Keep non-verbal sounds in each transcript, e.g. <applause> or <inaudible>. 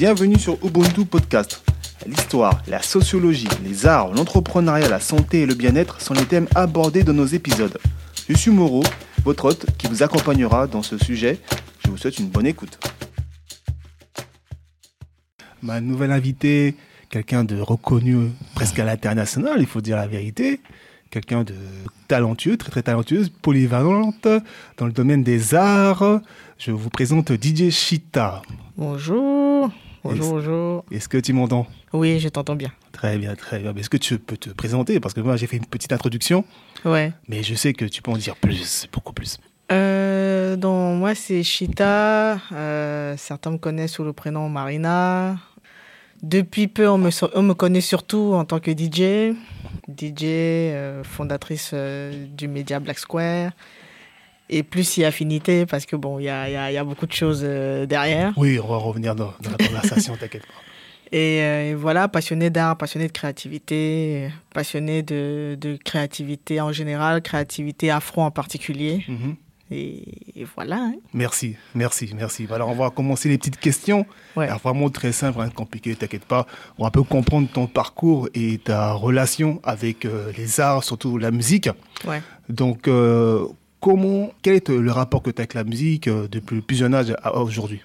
Bienvenue sur Ubuntu Podcast. L'histoire, la sociologie, les arts, l'entrepreneuriat, la santé et le bien-être sont les thèmes abordés dans nos épisodes. Je suis Moreau, votre hôte qui vous accompagnera dans ce sujet. Je vous souhaite une bonne écoute. Ma nouvelle invitée, quelqu'un de reconnu presque à l'international, il faut dire la vérité. Quelqu'un de talentueux, très très talentueuse, polyvalente dans le domaine des arts. Je vous présente DJ Chita. Bonjour. Bonjour, bonjour. Est-ce que tu m'entends? Oui, je t'entends bien. Très bien, très bien. Est-ce que tu peux te présenter? Parce que moi, j'ai fait une petite introduction. Ouais. Mais je sais que tu peux en dire plus, beaucoup plus. Euh, donc, moi, c'est Chita. Euh, certains me connaissent sous le prénom Marina. Depuis peu, on me, on me connaît surtout en tant que DJ. DJ, euh, fondatrice du média Black Square. Et plus si affinité, parce que bon, il y a, y, a, y a, beaucoup de choses euh, derrière. Oui, on va revenir dans, dans la conversation, <laughs> t'inquiète pas. Et, euh, et, voilà, passionné d'art, passionné de créativité, passionné de, de, créativité en général, créativité afro en particulier. Mm -hmm. Et, et, voilà. Hein. Merci, merci, merci. Alors, on va commencer les petites questions. Ouais. Alors, vraiment très simple, rien de compliqué, t'inquiète pas. On va un peu comprendre ton parcours et ta relation avec euh, les arts, surtout la musique. Ouais. Donc, euh, comment, quel est le rapport que tu as avec la musique euh, depuis le plus jeune âge à aujourd'hui?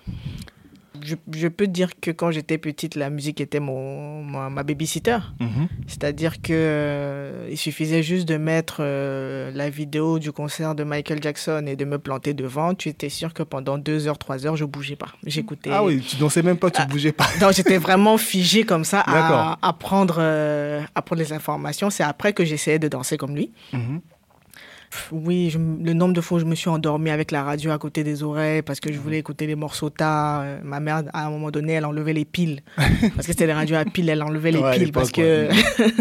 Je, je, peux dire que quand j'étais petite, la musique était mon, ma, ma babysitter. -hmm. C'est-à-dire que euh, il suffisait juste de mettre euh, la vidéo du concert de Michael Jackson et de me planter devant. Tu étais sûr que pendant deux heures, trois heures, je bougeais pas. J'écoutais. Ah oui, tu dansais même pas, tu ah, bougeais pas. Non, j'étais vraiment figée comme ça à, à, prendre, euh, à prendre les informations. C'est après que j'essayais de danser comme lui. -hmm. Oui, je, le nombre de fois où je me suis endormie avec la radio à côté des oreilles parce que je voulais écouter les morceaux tard. Euh, ma mère, à un moment donné, elle enlevait les piles. <laughs> parce que c'était les radios à piles, elle enlevait les ouais, piles parce que,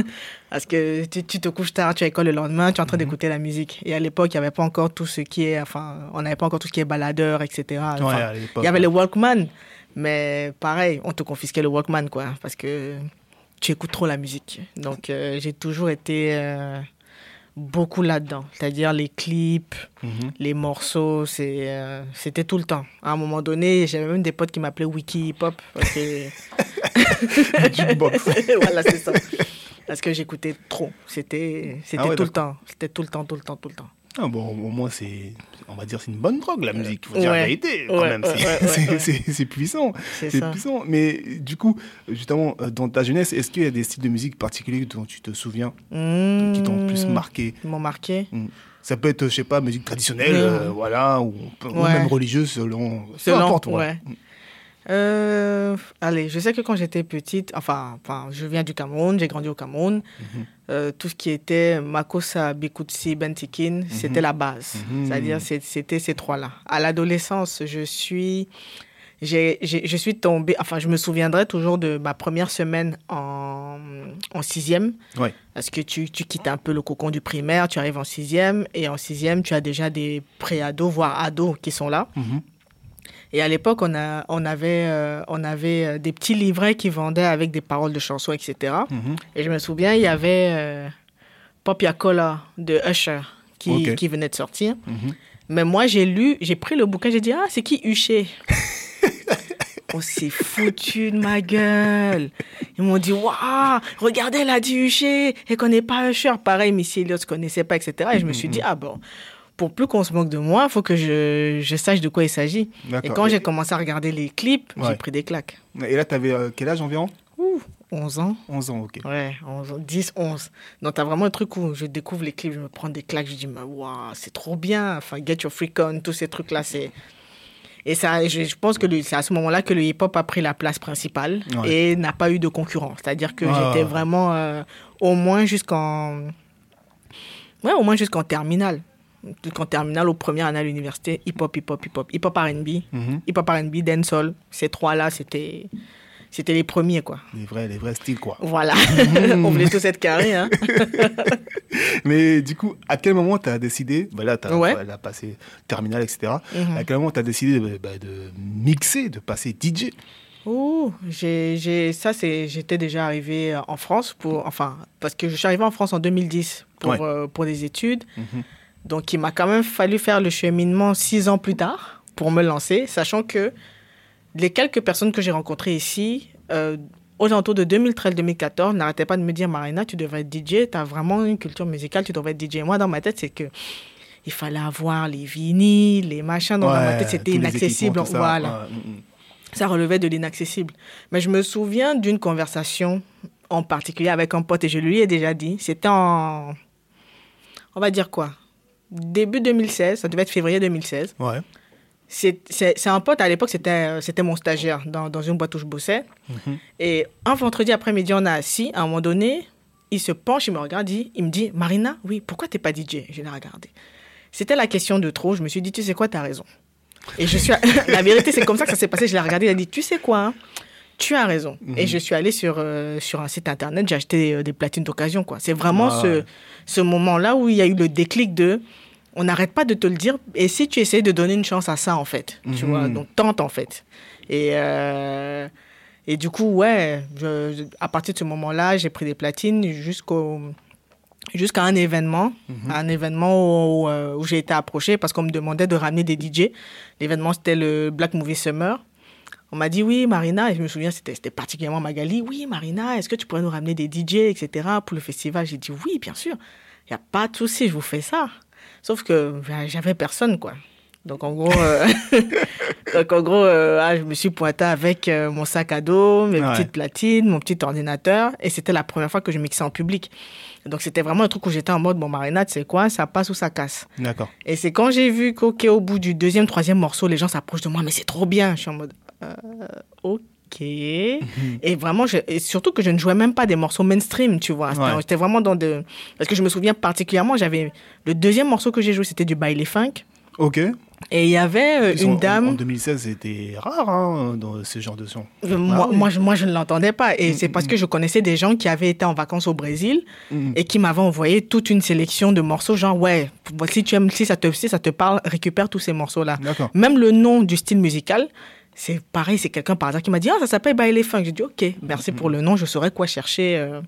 <laughs> parce que tu, tu, te couches tard, tu as école le lendemain, tu es en train mm -hmm. d'écouter la musique. Et à l'époque, il n'y avait pas encore tout ce qui est, enfin, on n'avait pas encore tout ce qui est baladeur, etc. Enfin, ouais, il y avait le Walkman, mais pareil, on te confisquait le Walkman, quoi, parce que tu écoutes trop la musique. Donc, euh, j'ai toujours été. Euh, beaucoup là-dedans. C'est-à-dire les clips, mm -hmm. les morceaux, c'était euh, tout le temps. À un moment donné, j'avais même des potes qui m'appelaient Wiki Hip Hop. Parce que... <laughs> <laughs> voilà, c'est ça. Parce que j'écoutais trop. C'était ah ouais, tout le temps. C'était tout le temps, tout le temps, tout le temps. Ah bon, au moins, c'est, on va dire, c'est une bonne drogue, la musique. Il faut dire ouais. la vérité, quand ouais, même. C'est puissant. C'est puissant. Mais du coup, justement, dans ta jeunesse, est-ce qu'il y a des styles de musique particuliers dont tu te souviens, mmh, qui t'ont plus marqué? Qui m'ont marqué? Mmh. Ça peut être, je sais pas, musique traditionnelle, mmh. euh, voilà, ou, ou, même religieuse, selon. selon importe, ouais. Euh, allez, je sais que quand j'étais petite, enfin, enfin, je viens du Cameroun, j'ai grandi au Cameroun. Mm -hmm. Euh, tout ce qui était Makossa, Bikutsi, Bentikin, mm -hmm. c'était la base. Mm -hmm. C'est-à-dire, c'était ces trois-là. À l'adolescence, je suis, j'ai, je suis tombée, enfin, je me souviendrai toujours de ma première semaine en, en sixième. Ouais. Parce que tu, tu quittes un peu le cocon du primaire, tu arrives en sixième, et en sixième, tu as déjà des pré-ados, voire ados qui sont là. Et à l'époque, on, a, on avait, euh, on avait des petits livrets qui vendaient avec des paroles de chansons, etc. -hmm. Et je me souviens, il y avait euh, Popia Cola de Usher qui, okay. qui venait de sortir. -hmm. Mais moi, j'ai lu, j'ai pris le bouquin, j'ai dit, ah, c'est qui Huché <laughs> On s'est foutu de ma gueule. Ils m'ont dit, waouh, regardez, elle a dit Huché, elle connaît pas Usher. Pareil, Missy Elliott ne connaissait pas, etc. Et je me suis dit, ah bon, pour plus qu'on se moque de moi, il faut que je, je, sache de quoi il s'agit. Et quand j'ai commencé à regarder les clips, ouais. j'ai pris des claques. Et là, tu avais euh, quel âge environ? Ouh, 11 ans. 11 ans, ok. Ouais, 11 ans, 10, 11. Donc, tu as vraiment un truc où je découvre les clips, je me prends des claques, je dis, waouh, c'est trop bien. Enfin, Get Your Freak On, tous ces trucs-là, c'est. Et ça, je, je pense que c'est à ce moment-là que le hip-hop a pris la place principale ouais. et n'a pas eu de concurrent. C'est-à-dire que ah. j'étais vraiment euh, au moins jusqu'en. Ouais, au moins jusqu'en terminale qu'en terminale aux premières années à l'université, hip-hop, hip-hop, hip-hop, hip-hop R&B, mm -hmm. hip-hop R&B, dancehall. Ces trois-là, c'était c'était les premiers, quoi. Les vrais, les vrais styles, quoi. Voilà. <laughs> On voulait tous être carrés, hein. <laughs> Mais du coup, à quel moment tu as décidé, bah là, tu as, ouais. as, passé terminale, etc. -hmm. À quel moment tu as décidé bah, de mixer, de passer DJ Oh, j'ai, ça, c'est, j'étais déjà arrivé en France pour, enfin, parce que je suis arrivé en France en 2010 pour, ouais. euh, pour des études. Donc, il m'a quand même fallu faire le cheminement six ans plus tard pour me lancer, sachant que les quelques personnes que j'ai rencontrées ici, euh, aux alentours de 2013-2014, n'arrêtaient pas de me dire Marina, tu devrais être DJ, tu as vraiment une culture musicale, tu devrais être DJ. Moi, dans ma tête, c'est que il fallait avoir les vinyles, les machins. Donc, dans ma tête, c'était inaccessible. Voilà. Mm, mm. Ça relevait de l'inaccessible. Mais je me souviens d'une conversation en particulier avec un pote, et je lui ai déjà dit, c'était en. On va dire quoi Début 2016, ça devait être février 2016. Ouais. C'est un pote, à l'époque, c'était mon stagiaire dans, dans, une boîte où je bossais. Mhm. Et un vendredi après-midi, on a assis. À un moment donné, il se penche, il me regarde, il, il me dit Marina, oui, pourquoi t'es pas DJ Je l'ai regardé. C'était la question de trop. Je me suis dit Tu sais quoi, t'as raison. Et je suis. <laughs> la vérité, c'est comme ça que ça s'est passé. Je l'ai regardé, il a dit Tu sais quoi hein, tu as raison. Et mhm. je suis allée sur, euh, sur un site internet, j'ai acheté euh, des platines d'occasion. quoi. C'est vraiment ah ce, ce moment-là où il y a eu le déclic de on n'arrête pas de te le dire. Et si tu essayes de donner une chance à ça, en fait, tu mhm. vois, donc tente, en fait. Et, euh, et du coup, ouais, à partir de ce moment-là, j'ai pris des platines jusqu'au jusqu'à un événement, mhm. un événement où, où j'ai été approché parce qu'on me demandait de ramener des DJ. L'événement, c'était le Black Movie Summer. On m'a dit oui, Marina, et je me souviens, c'était particulièrement Magali. Oui, Marina, est-ce que tu pourrais nous ramener des DJ, etc. pour le festival? J'ai dit oui, bien sûr. Il n'y a pas de souci, je vous fais ça. Sauf que j'avais personne, quoi. Donc en gros, euh, <laughs> donc, en gros euh, ah, je me suis pointé avec euh, mon sac à dos, mes petites platines, mon petit ordinateur. Et c'était la première fois que je mixais en public. Donc c'était vraiment un truc où j'étais en mode, bon, Marina, tu sais quoi, ça passe ou ça casse. D'accord. Et c'est quand j'ai vu qu'au bout du deuxième, troisième morceau, les gens s'approchent de moi, mais c'est trop bien. Je suis en mode, ok. Mhm. Et vraiment, et surtout que je ne jouais même pas des morceaux mainstream, tu vois. J'étais vraiment dans de. Parce que je me souviens particulièrement, j'avais. Le deuxième morceau que j'ai joué, c'était du baile funk. Ok. Et il y avait euh, une dame. En, 2016, c'était rare hein, dans ce genre de son. Euh, moi, ah moi, je, moi, je ne l'entendais pas. Et mm, c'est parce mm, que je connaissais des gens qui avaient été en vacances au Brésil mm, et qui m'avaient envoyé toute une sélection de morceaux. Genre, ouais, si, tu aimes, si, ça te, si ça te parle, récupère tous ces morceaux-là. Même le nom du style musical, c'est pareil, c'est quelqu'un par hasard qui m'a dit, ah, ça s'appelle Baile Funk. J'ai dit, ok, merci pour le nom, je saurais quoi chercher euh,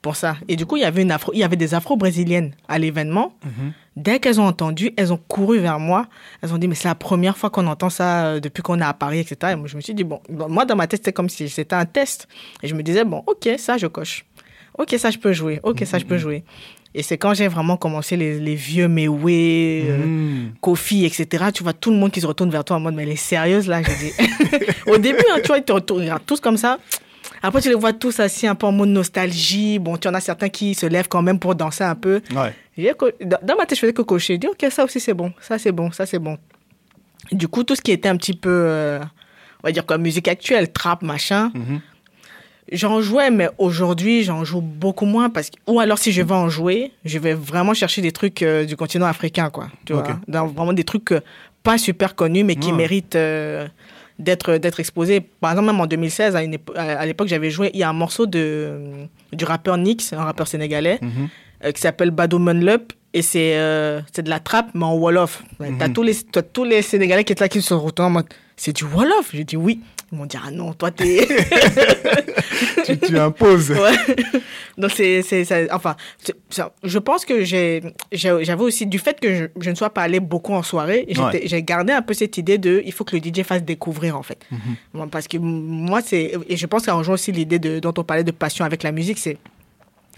pour ça. Et du coup, il y avait, une afro, il y avait des afro-brésiliennes à l'événement. Mhm. Dès qu'elles ont entendu, elles ont couru vers moi. Elles ont dit, mais c'est la première fois qu'on entend ça euh, depuis qu'on est à Paris, etc. Et moi, je me suis dit, bon, moi, dans ma tête, c'était comme si c'était un test. Et je me disais, bon, ok, ça, je coche. Ok, ça, je peux jouer. Ok, ça, je peux mhm. jouer. Et c'est quand j'ai vraiment commencé les, les vieux Mewé, euh, mmh. Kofi, etc. Tu vois tout le monde qui se retourne vers toi en mode, mais elle est sérieuse là. J'ai dit. <laughs> Au début, hein, tu vois, ils te retournent, tous comme ça. Après, tu les vois tous assis un peu en mode nostalgie. Bon, tu en as certains qui se lèvent quand même pour danser un peu. Ouais. Dans ma tête, je faisais que cocher. Je dis, OK, ça aussi, c'est bon. Ça, c'est bon. Ça, c'est bon. Du coup, tout ce qui était un petit peu, euh, on va dire comme musique actuelle, trap, machin, mmh. J'en jouais, mais aujourd'hui, j'en joue beaucoup moins parce que, ou alors si je vais en jouer, je vais vraiment chercher des trucs euh, du continent africain, quoi. Tu vois, vraiment des trucs euh, pas super connus, mais qui méritent euh, d'être d'être exposés. Par exemple, même en 2016, à, l'époque, j'avais joué, il y a un morceau de, du rappeur Nix, un rappeur sénégalais, mhm. qui s'appelle Bado Munlup, et c'est c'est de la trappe, mais en Wolof. Mhm. T'as tous les, tous les Sénégalais qui étaient là, qui se retournent en mode, c'est du Wolof? J'ai dit oui. Ils m'ont dit, ah non, toi, t'es. <laughs> tu, tu imposes. Ouais. Donc, c'est. Enfin, je pense que j'avais aussi, du fait que je, ne sois pas allé beaucoup en soirée, j'ai gardé un peu cette idée de il faut que le DJ fasse découvrir, en fait. Mhm. Parce que moi, c'est. Et je pense que ça rejoint aussi l'idée dont on parlait de passion avec la musique, c'est.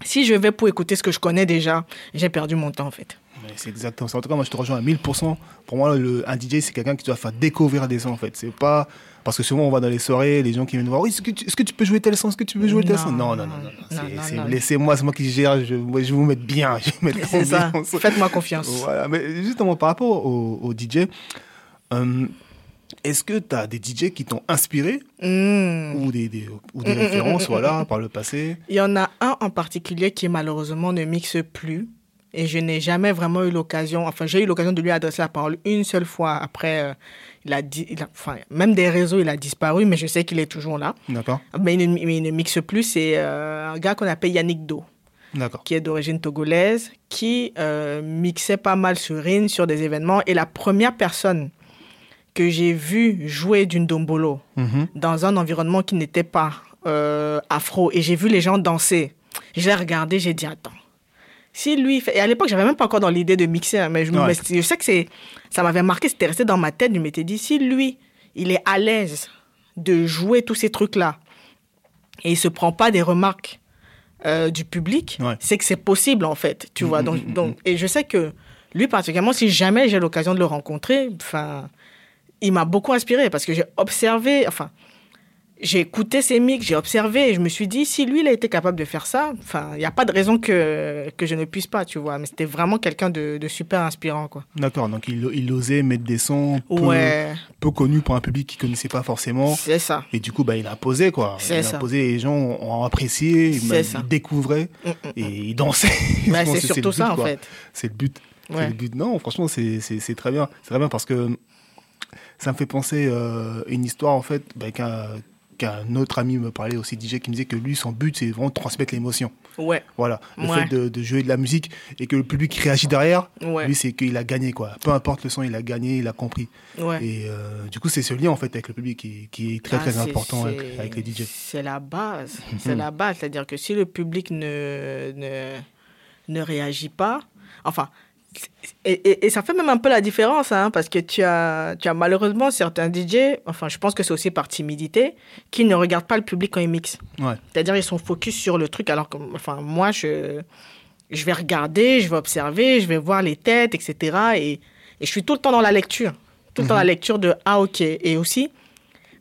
Si je vais pour écouter ce que je connais déjà, j'ai perdu mon temps, en fait. C'est exactement ça. En tout cas, moi, je te rejoins à 1000%. Pour moi, le, un DJ, c'est quelqu'un qui doit faire découvrir des sons, en fait. C'est pas parce que souvent, on va dans les soirées, les gens qui viennent voir, oui, est-ce que, tu, est-ce que tu peux jouer tel son Est-ce que tu peux jouer tel son? Non, non, non, non. Laissez-moi, c'est moi qui gère, je, je vais vous mettre bien. <laughs> C'est ça. Faites-moi confiance. Voilà. Mais justement, par rapport au, DJ, euh, est-ce que tu as des DJ qui t'ont inspiré hmm. ou des, des, ou des références voilà, par le passé Il y en a un en particulier qui malheureusement ne mixe plus. Et je n'ai jamais vraiment eu l'occasion, enfin j'ai eu l'occasion de lui adresser la parole une seule fois après euh, il a, enfin, même des réseaux, il a disparu, mais je sais qu'il est toujours là. D'accord. Mais il, ne mixe plus. C'est euh, un gars qu'on appelle Yannick Do. Qui est d'origine togolaise, qui euh, mixait pas mal sur RIN, sur des événements. Et la première personne que j'ai vue jouer d'une dombolo mhm. dans un environnement qui n'était pas euh, afro, et j'ai vu les gens danser, je l'ai regardé, j'ai dit, attends, si lui fait... Et à l'époque, j'avais même pas encore dans l'idée de mixer, hein, mais je, je sais que c'est, ça m'avait marqué, c'était resté dans ma tête. Je m'étais dit, si lui, il est à l'aise de jouer tous ces trucs-là et il se prend pas des remarques euh, du public, c'est que c'est possible en fait, tu mm, vois. Mm, donc, mm, donc, et je sais que lui particulièrement, si jamais j'ai l'occasion de le rencontrer, enfin, il m'a beaucoup inspiré parce que j'ai observé, enfin, j'ai écouté ses mix, j'ai observé et je me suis dit, si lui, il a été capable de faire ça, enfin, il n'y a pas de raison que, que je ne puisse pas, tu vois. Mais c'était vraiment quelqu'un de, de, super inspirant, quoi. D'accord, donc il, il, osait mettre des sons peu, peu connus pour un public qui ne connaissait pas forcément. C'est ça. Et du coup, bah, il a posé, quoi. C'est ça. Il a posé, les gens ont apprécié, ils découvraient mm, mm, mm. et ils dansaient. <laughs> Bah, c'est surtout ça, en fait. C'est le but. C'est le but. Non, franchement, c'est très bien. C'est très bien parce que ça me fait penser euh, une histoire, en fait, bah, qu'un autre ami me parlait aussi DJ qui me disait que lui son but c'est vraiment de transmettre l'émotion. Ouais. Voilà. Le fait de, jouer de la musique et que le public réagit derrière lui c'est qu'il a gagné quoi. Peu importe le son il a gagné il a compris. Ouais. et euh, du coup c'est ce lien en fait avec le public qui, qui est très ah, très important avec, les DJ c'est la base. <laughs> C'est la base. C'est à dire que si le public ne, ne ne réagit pas enfin et, et, ça fait même un peu la différence, hein, parce que tu as, tu as malheureusement certains DJ, enfin je pense que c'est aussi par timidité, qui ne regardent pas le public quand ils mixent. Ouais. C'est-à-dire ils sont focus sur le truc, alors que enfin, moi je, je vais regarder, je vais observer, je vais voir les têtes, etc. Et, et je suis tout le temps dans la lecture, tout le temps dans la mhm. lecture de ah ok. Et aussi,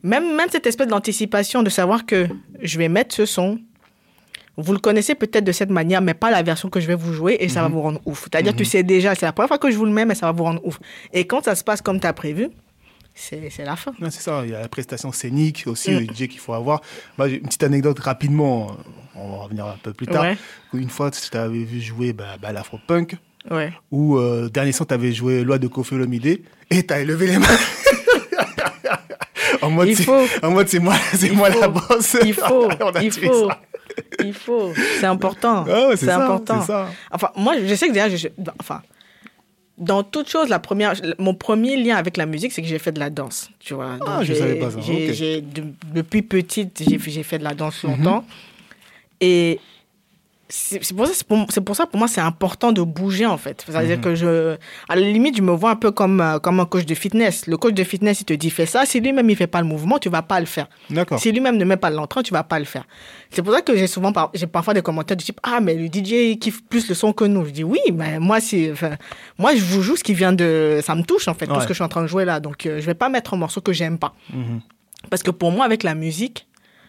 même, même cette espèce d'anticipation de savoir que je vais mettre ce son, vous le connaissez peut-être de cette manière, mais pas la version que je vais vous jouer et ça va mhm. vous rendre ouf. C'est-à-dire que tu mhm. sais déjà, c'est la première fois que je vous le mets, mais ça va vous rendre ouf. Et quand ça se passe comme tu as prévu, c'est la fin. C'est ça, il y a la prestation scénique aussi, mm. le DJ qu'il faut avoir. une petite anecdote rapidement, on va revenir un peu plus tard. Une fois, tu t'avais vu jouer bah, bah, l'afro-punk, ouais. ou euh, dernier son, tu avais joué Loi de Kofi Olomide, et tu as levé les mains. <laughs> en mode, c'est moi, moi la bosse. Il faut, <laughs> il faut. Il faut. C'est important. Ah c'est important. Ça. Enfin, moi, je sais que déjà, je, enfin, dans toute chose, la première, mon premier lien avec la musique, c'est que j'ai fait de la danse. Tu vois. ah, je savais pas ça. depuis petite, j'ai fait de la danse longtemps. Mhm. Et c'est pour, ça, c'est pour ça, pour moi, c'est important de bouger, en fait. C'est-à-dire mhm. que je, à la limite, je me vois un peu comme, euh, comme un coach de fitness. Le coach de fitness, il te dit, fais ça. Si lui-même, il fait pas le mouvement, tu vas pas le faire. D'accord. Si lui-même ne met pas l'entrain, tu vas pas le faire. C'est pour ça que j'ai souvent, j'ai parfois des commentaires du type, ah, mais le DJ kiffe plus le son que nous. Je dis, oui, mais moi, c'est, moi, je vous joue ce qui vient de, ça me touche, en fait, tout ce que je suis en train de jouer là. Donc, euh, je vais pas mettre un morceau que j'aime pas. Mhm. Parce que pour moi, avec la musique,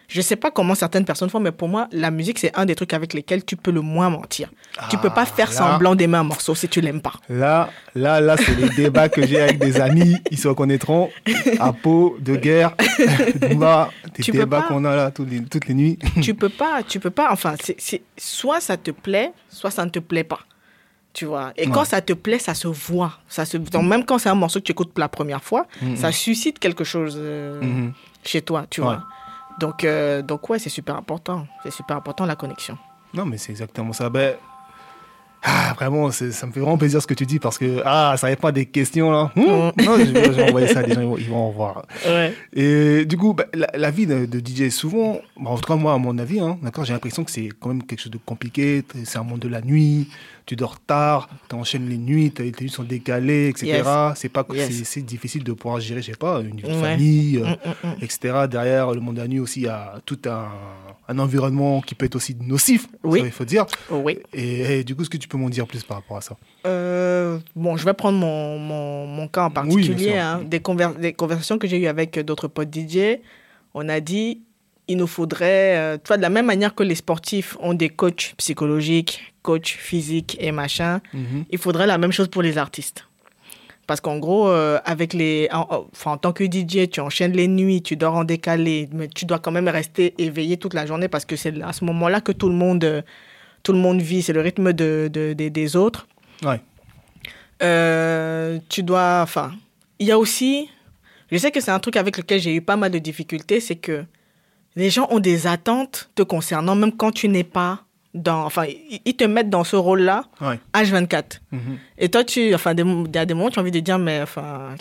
je sais pas comment certaines personnes font, mais pour moi, la musique, c'est un des trucs avec lesquels tu peux le moins mentir. tu peux pas ah, faire semblant d'aimer un morceau si tu l'aimes pas. Là, là, là, c'est les débats que j'ai avec des amis. Ils se reconnaîtront. À peau, de guerre, <laughs> des débats qu'on a là toutes les, toutes les nuits. tu peux pas, tu peux pas. Enfin, c'est, soit ça te plaît, soit ça ne te plaît pas. Tu vois? Et quand ça te plaît, ça se voit. Ça se, même quand c'est un morceau que tu écoutes pour la première fois, mm-hmm. ça suscite quelque chose euh, mm-hmm. chez toi, tu vois? Donc, euh, donc ouais, c'est super important. C'est super important la connexion. Non, mais c'est exactement ça. Ben, ah, vraiment, ça me fait vraiment plaisir ce que tu dis parce que ah, ça répond à des questions là. Hum? Mm. Non, je, vais envoyer ça à des gens, ils vont, en voir. Ouais. Et du coup, ben, la, vie de, DJ, souvent, en tout cas moi, à mon avis, hein, d'accord, j'ai l'impression que c'est quand même quelque chose de compliqué. C'est un monde de la nuit tu dors tard, tu enchaînes les nuits, tes nuits sont décalées, etc. C'est pas c'est difficile de pouvoir gérer, je sais pas, une famille, euh, mm, mm, mm. etc. Derrière le monde de la nuit aussi, il y a tout un, un environnement qui peut être aussi nocif, oui. il faut dire. Oui. Et, du coup, est-ce que tu peux m'en dire plus par rapport à ça? Euh, Bon, je vais prendre mon, mon, mon cas en particulier. hein, des, des conversations que j'ai eues avec d'autres potes DJ. On a dit, il nous faudrait, euh, tu vois, de la même manière que les sportifs ont des coachs psychologiques, coachs physiques et machin, mhm. il faudrait la même chose pour les artistes. Parce qu'en gros, euh, avec les, en, en, tant que DJ, tu enchaînes les nuits, tu dors en décalé, mais tu dois quand même rester éveillé toute la journée parce que c'est à ce moment-là que tout le monde, euh, tout le monde vit, c'est le rythme de, de, des autres. Ouais. tu dois, enfin, il y a aussi, je sais que c'est un truc avec lequel j'ai eu pas mal de difficultés, c'est que les gens ont des attentes te concernant, même quand tu n'es pas dans. Enfin, ils te mettent dans ce rôle-là, H24. Mhm. Et toi, tu. Enfin, il y a des moments, tu as envie de dire, mais enfin,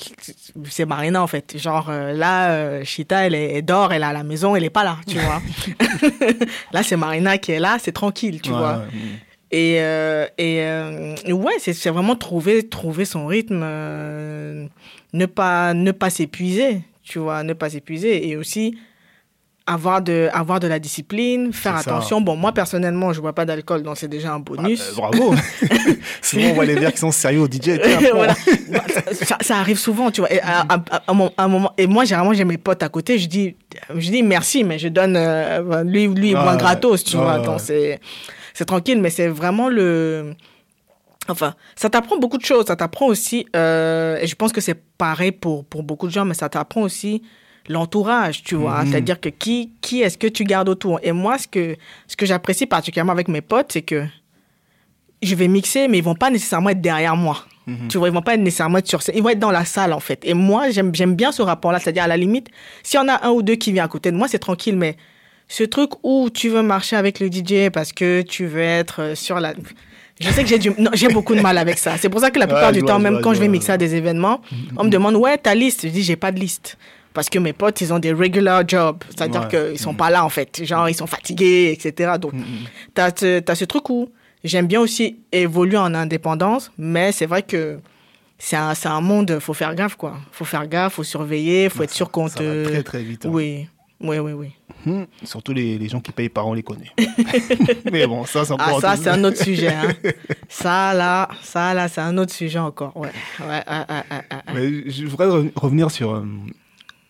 c'est Marina, en fait. Genre, euh, là, euh, Chita, elle, est, dort, elle est à la maison, elle n'est pas là, tu vois. <laughs> <laughs> là, c'est Marina qui est là, c'est tranquille, tu vois. Et, euh, et ouais, c'est vraiment trouver, trouver son rythme, ne pas, ne pas s'épuiser tu vois, ne pas s'épuiser. Et aussi, avoir de, avoir de la discipline, faire attention. Bon, moi, personnellement, je ne bois pas d'alcool, donc c'est déjà un bonus. Ah, euh, bravo <laughs> Souvent, on voit les verres qui sont sérieux au DJ. voilà. ça, arrive souvent, tu vois. Et, à, un moment, et moi, généralement, j'ai mes potes à côté, je dis, je dis merci, mais je donne... Euh, lui, lui, il boit gratos, tu vois. Donc, c'est tranquille, mais c'est vraiment le... Enfin, ça t'apprend beaucoup de choses. Ça t'apprend aussi, euh, et je pense que c'est pareil pour, pour beaucoup de gens, mais ça t'apprend aussi l'entourage, tu vois. Mhm. C'est-à-dire que qui, qui est-ce que tu gardes autour? Et moi, ce que, ce que j'apprécie particulièrement avec mes potes, c'est que je vais mixer, mais ils vont pas nécessairement être derrière moi. Mhm. Tu vois, ils vont pas être nécessairement être sur scène. Ils vont être dans la salle, en fait. Et moi, j'aime, j'aime bien ce rapport-là. C'est-à-dire, à la limite, s'il y en a un ou deux qui vient à côté de moi, c'est tranquille, mais ce truc où tu veux marcher avec le DJ parce que tu veux être euh, sur la... Je sais que j'ai du... j'ai beaucoup de mal avec ça. C'est pour ça que la <laughs> plupart du temps, même quand je vais mixer à des événements, on me demande, ouais, ta liste? Je dis, j'ai pas de liste parce que mes potes, ils ont des regular jobs. C'est-à-dire qu'ils ne sont mm. pas là, en fait. Genre, ils sont fatigués, etc. Donc, mm, mm. tu as, ce truc où j'aime bien aussi évoluer en indépendance, mais c'est vrai que c'est un, un monde, faut faire gaffe, quoi. faut faire gaffe, faut surveiller, faut être sûr qu'on te... très, très vite. Hein. Oui. Oui, oui, oui. Hum, surtout les, les, gens qui payent par an, on les connaît. <laughs> Mais bon, ça, c'est ah, ça, c'est un autre sujet. Hein. <laughs> ça, là, ça, là, c'est un autre sujet encore. Ouais. ouais, Mais je voudrais revenir sur, euh,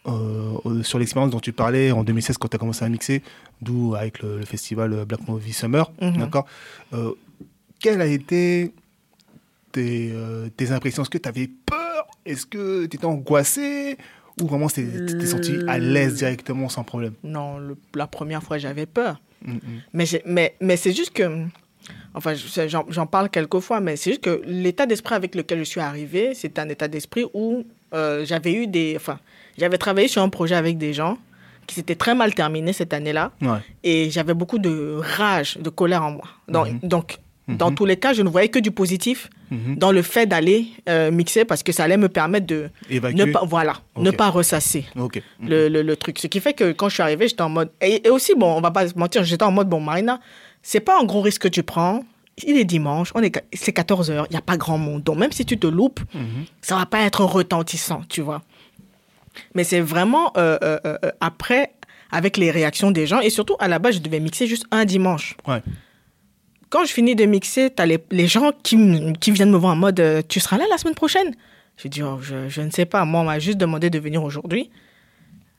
euh, sur l'expérience dont tu parlais en 2016 quand tu as commencé à mixer, d'où avec le, festival Black Movie Summer. Mhm. D'accord euh, Quelles a été tes, euh, tes impressions? Est-ce que tu avais peur? Est-ce que tu étais angoissé? Ou vraiment tu t'es senti à l'aise directement sans problème? Non, la première fois j'avais peur. Mm, mm. Mais, mais, mais c'est juste que. Enfin, j'en parle quelques fois, mais c'est juste que l'état d'esprit avec lequel je suis arrivé, c'est un état d'esprit où j'avais eu des. Enfin, j'avais travaillé sur un projet avec des gens qui s'était très mal terminé cette année-là. Et j'avais beaucoup de rage, de colère en moi. Donc, mhm. donc mhm. dans tous les cas, je ne voyais que du positif mhm. dans le fait d'aller euh, mixer parce que ça allait me permettre de ne pas, voilà, ne pas ressasser le, le, truc. Ce qui fait que quand je suis arrivé, j'étais en mode. Et, aussi, bon, on va pas se mentir, j'étais en mode, bon, Marina, c'est pas un gros risque que tu prends. Il est dimanche, on est, c'est 14 heures, il n'y a pas grand monde. Donc, même si tu te loupes, ça va pas être retentissant, tu vois. Mais c'est vraiment euh, euh, euh, après, avec les réactions des gens. Et surtout, à la base, je devais mixer juste un dimanche. Quand je finis de mixer, tu as les, les, gens qui, qui, viennent me voir en mode Tu seras là la semaine prochaine? Je dis oh, je, je, ne sais pas. Moi, on m'a juste demandé de venir aujourd'hui.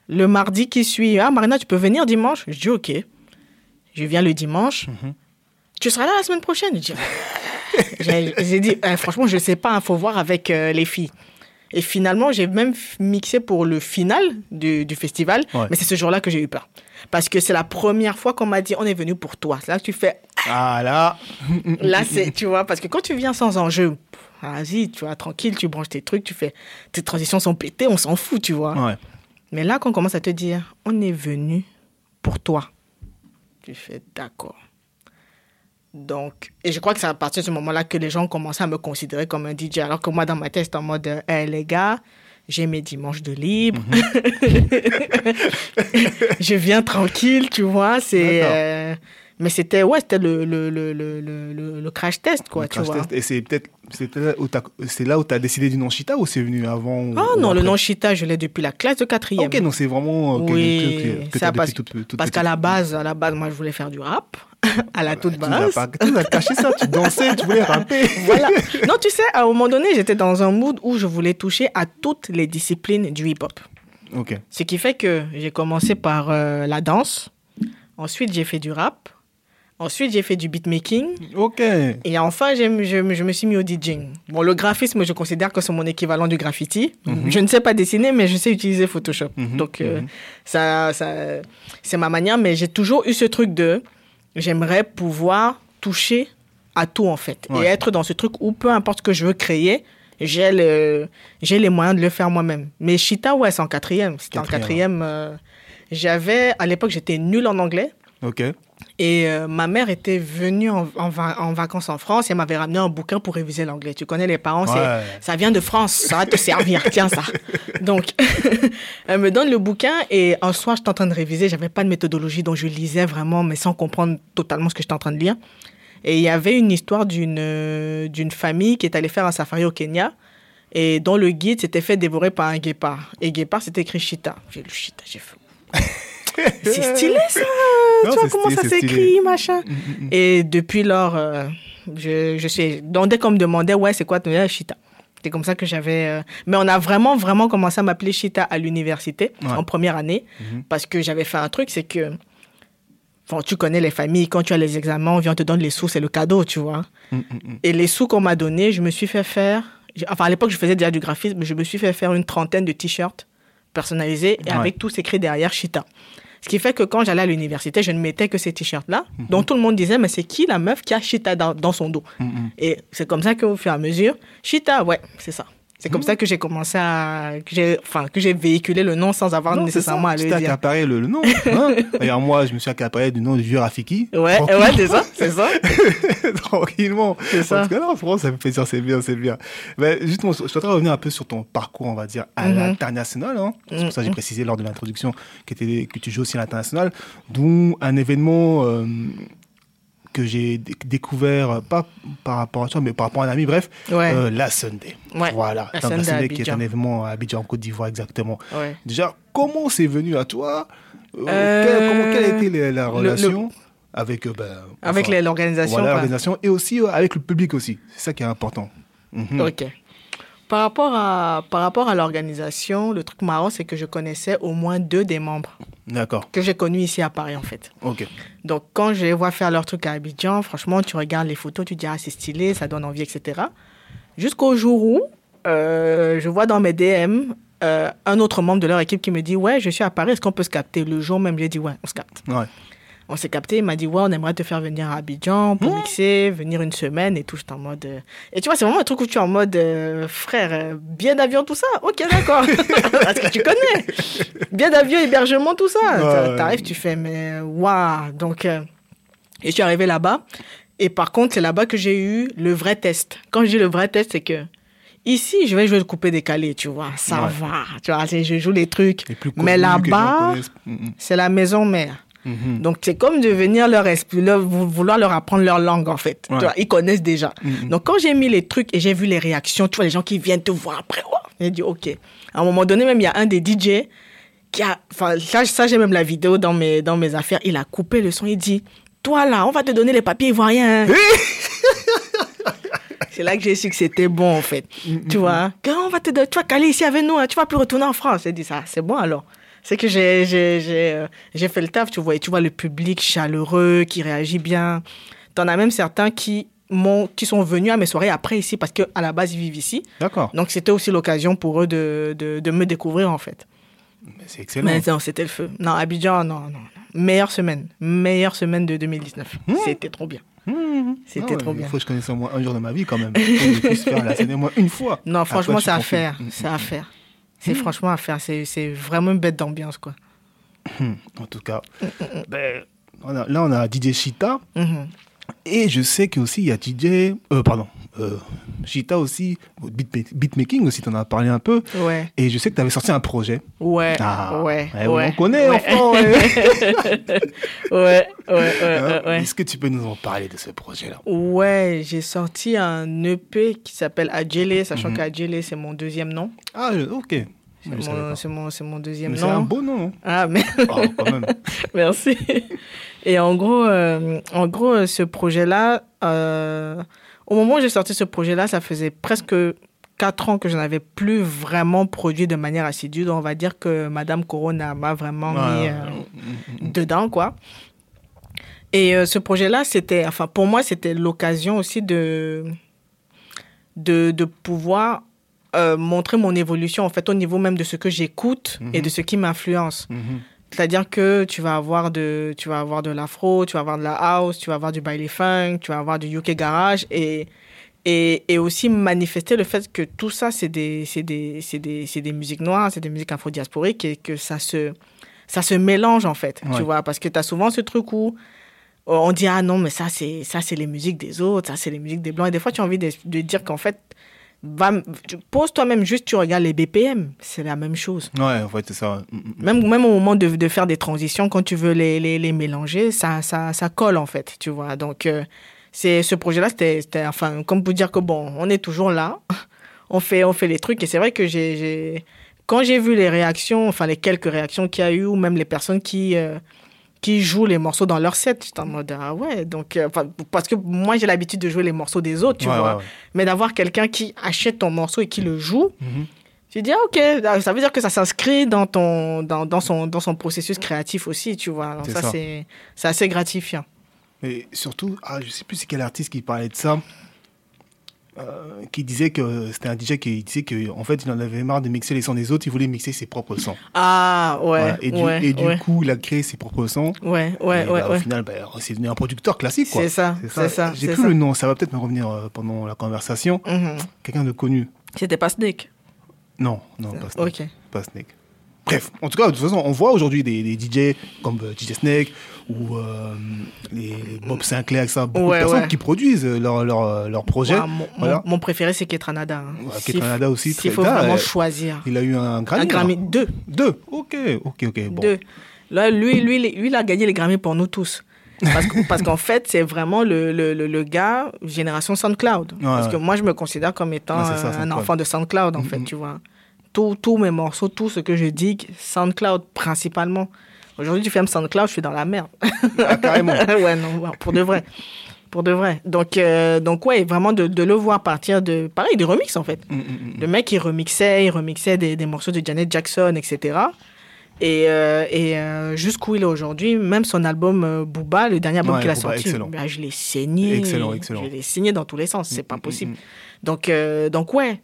Le mardi qui suit Ah, Marina, tu peux venir dimanche? Je dis Ok. Je viens le dimanche. Mhm. Tu seras là la semaine prochaine? <laughs> J'ai dit Franchement, je ne sais pas. Il faut voir avec les filles. Et finalement, j'ai même mixé pour le final du, festival, mais c'est ce jour-là que j'ai eu peur. Parce que c'est la première fois qu'on m'a dit, on est venu pour toi. Là, tu fais... Ah là <laughs> Là, c'est, tu vois, parce que quand tu viens sans enjeu, vas-y, tu vois, tranquille, tu branches tes trucs, tu fais... Tes transitions sont pétées, on s'en fout, tu vois. Mais là, quand on commence à te dire, on est venu pour toi, tu fais d'accord. Donc, et je crois que c'est à partir de ce moment-là que les gens commencent à me considérer comme un DJ. Alors que moi, dans ma tête, en mode, hé euh, les gars, j'ai mes dimanches de libre. Mhm. <laughs> je viens tranquille, tu vois. C'est. Euh, mais c'était ouais, c'était le, le, le, le, le crash test, quoi, tu vois. Et c'est peut-être c'est là où tu as décidé du nom Chita ou c'est venu avant Ah non, le nom Chita, je l'ai depuis la classe de quatrième. Ok, donc c'est vraiment oui, que, que, parce, parce qu'à la base, à la base, moi, je voulais faire du rap <laughs> à la toute base. Tu vas caché ça, tu dansais, tu voulais rapper. <laughs> voilà. Non, tu sais, à un moment donné, j'étais dans un mood où je voulais toucher à toutes les disciplines du hip-hop. Ok. Ce qui fait que j'ai commencé par euh, la danse. Ensuite, j'ai fait du rap. Ensuite, j'ai fait du beatmaking. Ok. Et enfin, je, me suis mis au DJing. Bon, le graphisme, je considère que c'est mon équivalent du graffiti. Mhm. Je ne sais pas dessiner, mais je sais utiliser Photoshop. Mhm. Donc, euh, mhm. ça, ça c'est ma manière. Mais j'ai toujours eu ce truc de j'aimerais pouvoir toucher à tout, en fait. Et être dans ce truc où peu importe ce que je veux créer, j'ai le, j'ai les moyens de le faire moi-même. Mais Chita, ouais, c'est en quatrième. C'était en quatrième. Euh, j'avais, à l'époque, j'étais nulle en anglais. Ok. Et euh, ma mère était venue en, en, vacances en France et elle m'avait ramené un bouquin pour réviser l'anglais. Tu connais les parents, ça vient de France, ça va te servir, tiens ça. Donc, <laughs> elle me donne le bouquin et un soir, j'étais en train de réviser, j'avais pas de méthodologie, donc je lisais vraiment, mais sans comprendre totalement ce que j'étais en train de lire. Et il y avait une histoire d'une d'une famille qui est allée faire un safari au Kenya Et dans le guide, c'était fait dévorer par un guépard. Et guépard, c'était écrit Chita. J'ai lu Chita, j'ai fait. C'est stylé ça <laughs> Tu vois comment ça s'écrit, machin. Mm, mm, mm. Et depuis lors, euh, je, je suis. Donc, dès qu'on me demandait, ouais, c'est quoi ton nom Chita. C'est comme ça que j'avais. Euh, mais on a vraiment, vraiment commencé à m'appeler Chita à l'université, en première année, mm-hmm. parce que j'avais fait un truc, c'est que. Tu connais les familles, quand tu as les examens, on vient te donner les sous, c'est le cadeau, tu vois. Et les sous qu'on m'a donnés, je me suis fait faire. Enfin, à l'époque, je faisais déjà du graphisme, je me suis fait faire une trentaine de t-shirts personnalisés et avec tout écrit derrière Chita. Ce qui fait que quand j'allais à l'université, je ne mettais que ces t-shirts-là, mhm. dont tout le monde disait, mais c'est qui la meuf qui a Chita dans, son dos? Mhm. Et c'est comme ça qu'au fur et à mesure, Chita, ouais, c'est ça. C'est comme hmm. ça que j'ai commencé à. que j'ai enfin, que j'ai véhiculé le nom sans avoir nécessairement à le dire. Accaparé le, le nom. <laughs> Hein D'ailleurs, moi, je me suis accaparé du nom du vieux Rafiki. Ouais, ouais, c'est ça, c'est ça. <laughs> Tranquillement. C'est ça. En tout cas, non, franchement, ça me fait plaisir, c'est bien, c'est bien. Mais justement, je souhaiterais revenir un peu sur ton parcours, on va dire, à mhm. l'international. Hein. C'est pour ça que j'ai mhm. précisé lors de l'introduction que, que tu joues aussi à l'international, d'où un événement. Euh, que j'ai découvert, euh, pas par rapport à toi, mais par rapport à un ami, bref, euh, la Sunday. Voilà, la Sunday, qui est un événement à Abidjan, en Côte d'Ivoire, exactement. Déjà, comment c'est venu à toi euh, comment, Quelle été la, relation avec, ben, avec l'organisation voilà, l'organisation et aussi avec le public aussi. C'est ça qui est important. Mhm. Ok. Par rapport à, par rapport à l'organisation, le truc marrant, c'est que je connaissais au moins deux des membres. D'accord. Que j'ai connus ici à Paris, en fait. Ok. Donc, quand je les vois faire leur truc à Abidjan, franchement, tu regardes les photos, tu te dis, ah, c'est stylé, ça donne envie, etc. Jusqu'au jour où euh, je vois dans mes DM euh, un autre membre de leur équipe qui me dit, ouais, je suis à Paris, est-ce qu'on peut se capter? Le jour même, j'ai dit, ouais, on se capte. Ouais on s'est capté, il m'a dit, ouais, on aimerait te faire venir à Abidjan pour mmh. mixer, venir une semaine et tout. J'étais en mode. Euh, et tu vois, c'est vraiment un truc où tu es en mode, euh, frère, euh, bien d'avion, tout ça. Ok, d'accord. <laughs> Parce que tu connais. Bien d'avion, hébergement, tout ça. T'arrives, tu fais, mais waouh. Donc, et je suis arrivé là-bas. Et par contre, c'est là-bas que j'ai eu le vrai test. Quand je dis le vrai test, c'est que Ici, je vais jouer le coupé décalé, tu vois, ça va. Tu vois, je joue les trucs. mais là-bas, mm, mm. c'est la maison mère. Mhm. Donc, c'est comme de venir leur, leur, vouloir leur apprendre leur langue, en fait. ils connaissent déjà. Mhm. Donc, quand j'ai mis les trucs et j'ai vu les réactions, tu vois, les gens qui viennent te voir après, j'ai dit, OK. À un moment donné, même, il y a un des DJ qui a, enfin, ça, ça j'ai même la vidéo dans mes, dans mes affaires, il a coupé le son, il dit, toi là, on va te donner les papiers ivoiriens. Hein. <laughs> C'est là que j'ai su que c'était bon, en fait. Mhm. Tu vois, quand on va te, tu vas caler ici avec nous, hein, tu vas plus retourner en France. J'ai dit ça, c'est bon alors c'est que j'ai euh, j'ai fait le taf, tu vois, et tu vois le public chaleureux qui réagit bien. T'en as même certains qui qui sont venus à mes soirées après ici parce qu'à la base ils vivent ici. D'accord. Donc c'était aussi l'occasion pour eux de, de, de, me découvrir en fait. C'est excellent. Mais non, c'était le feu. Non, Abidjan, non, non, Meilleure semaine. Meilleure semaine de 2019. Mmh. C'était trop bien. Mmh. C'était ah trop bien. Il faut que je connaisse au moins un jour de ma vie quand même. <laughs> Pour que je puisse faire la scène au moins une fois. Non, franchement, c'est à faire. C'est à faire. C'est hmm. franchement à faire. C'est vraiment une bête d'ambiance, quoi. Hmm. En tout cas, ben, là, on a DJ Chita. Et je sais qu'aussi, il y a DJ. Euh, pardon. Euh, Chita aussi, beatmaking aussi, tu en as parlé un peu. Ouais. Et je sais que tu avais sorti un projet. Ouais. Ah, ouais. On connaît, ouais. enfant. ouais, <laughs> ouais, hein? ouais, Est-ce que tu peux nous en parler de ce projet-là? Ouais, j'ai sorti un EP qui s'appelle Adjele, sachant mm qu'Adjele, c'est mon deuxième nom. Ah, ok. C'est mon, mon, deuxième nom. C'est un beau nom. Ah, mais. Oh, quand même. <laughs> Merci. Et en gros, euh, en gros ce projet-là, euh, au moment où j'ai sorti ce projet-là, ça faisait presque quatre ans que je n'avais plus vraiment produit de manière assidue. Donc, on va dire que Madame Corona m'a vraiment mis euh, dedans, quoi. Et ce projet-là, c'était, enfin, pour moi, c'était l'occasion aussi de, de, de pouvoir euh, montrer mon évolution en fait au niveau même de ce que j'écoute et de mhm. ce qui m'influence. Mhm. C'est-à-dire que tu vas avoir de tu vas avoir de l'afro, tu vas avoir de la house, tu vas avoir du baile funk, tu vas avoir du UK garage et et, et aussi manifester le fait que tout ça c'est des c'est des c'est des, des musiques noires, c'est des musiques afro-diasporiques et que ça se ça se mélange en fait, tu vois. Parce que tu as souvent ce truc où on dit ah non mais ça c'est ça c'est les musiques des autres, ça c'est les musiques des blancs. Et des fois tu as envie de, de dire qu'en fait pose toi-même juste, tu regardes les BPM, c'est la même chose. Ouais, en fait, c'est ça. Même, même au moment de, de, faire des transitions, quand tu veux les, les, les mélanger, ça, ça, ça, colle en fait, tu vois. Donc, euh, c'est ce projet-là, c'était, enfin, comme pour dire que bon, on est toujours là, <laughs> on fait, on fait les trucs. Et c'est vrai que j'ai, j'ai- quand j'ai vu les réactions, enfin les quelques réactions qu'il y a eu, ou même les personnes qui, euh, qui jouent les morceaux dans leur set, j'étais en mode ah ouais. Donc, euh, parce que moi j'ai l'habitude de jouer les morceaux des autres, tu Ouais, vois. ouais, ouais. Mais d'avoir quelqu'un qui achète ton morceau et qui le joue, Mhm. tu dis, ah, ok, ça veut dire que ça s'inscrit dans, ton, dans, dans, son, dans son processus créatif aussi, tu vois. Alors C'est ça, ça. c'est assez gratifiant. Mais surtout, ah, je sais plus c'est quel artiste qui parlait de ça, euh, qui disait que c'était un DJ qui disait que en fait il en avait marre de mixer les sons des autres, il voulait mixer ses propres sons. Ah, ouais, Voilà. Et du, ouais, et du ouais, coup, il a créé ses propres sons. ouais, ouais, Et ouais, bah, ouais. Au final, bah, c'est devenu un producteur classique. quoi. C'est ça, c'est ça, J'ai plus ça. le nom, ça va peut-être me revenir euh, pendant la conversation. Mhm. Quelqu'un de connu. C'était pas Snake? Non, non, pas Snake. Ok. Pas Snake. Bref, en tout cas, de toute façon, on voit aujourd'hui des, des DJ comme euh, DJ Snake ou euh, les Bob Sinclair, etc. Beaucoup Ouais, de personnes ouais. qui produisent euh, leur, leur, euh, leur projet. Ouais, mon, voilà. mon- mon préféré, c'est Ketranada. hein. Ketranada aussi, S'il faut vraiment euh, choisir. Il a eu un Grammy. Un Grammy, deux. Deux. Ok, ok, ok. Bon. Deux. Là, lui, lui, lui, il a gagné les Grammy pour nous tous. Parce que- parce qu'en fait, c'est vraiment le, le, le, le gars génération SoundCloud. parce que moi, je me considère comme étant ça, un enfant de SoundCloud, en fait, Mhm. tu vois. Tous mes morceaux, tout ce que je dis, SoundCloud principalement. Aujourd'hui, tu fermes SoundCloud, je suis dans la merde. Ah, carrément. <laughs> ouais, non, pour de vrai. Pour de vrai. Donc, euh, donc ouais, vraiment de, de le voir partir de, pareil, de remix, en fait. Mm, mm, mm. Le mec, il remixait, il remixait des, des morceaux de Janet Jackson, etc. Et, euh, et euh, jusqu'où il est aujourd'hui, même son album euh, Booba, le dernier album Ouais, qu'il a Booba, sorti, bah, je l'ai saigné. Excellent, excellent. Je l'ai saigné dans tous les sens, c'est pas possible. Donc, euh, donc ouais.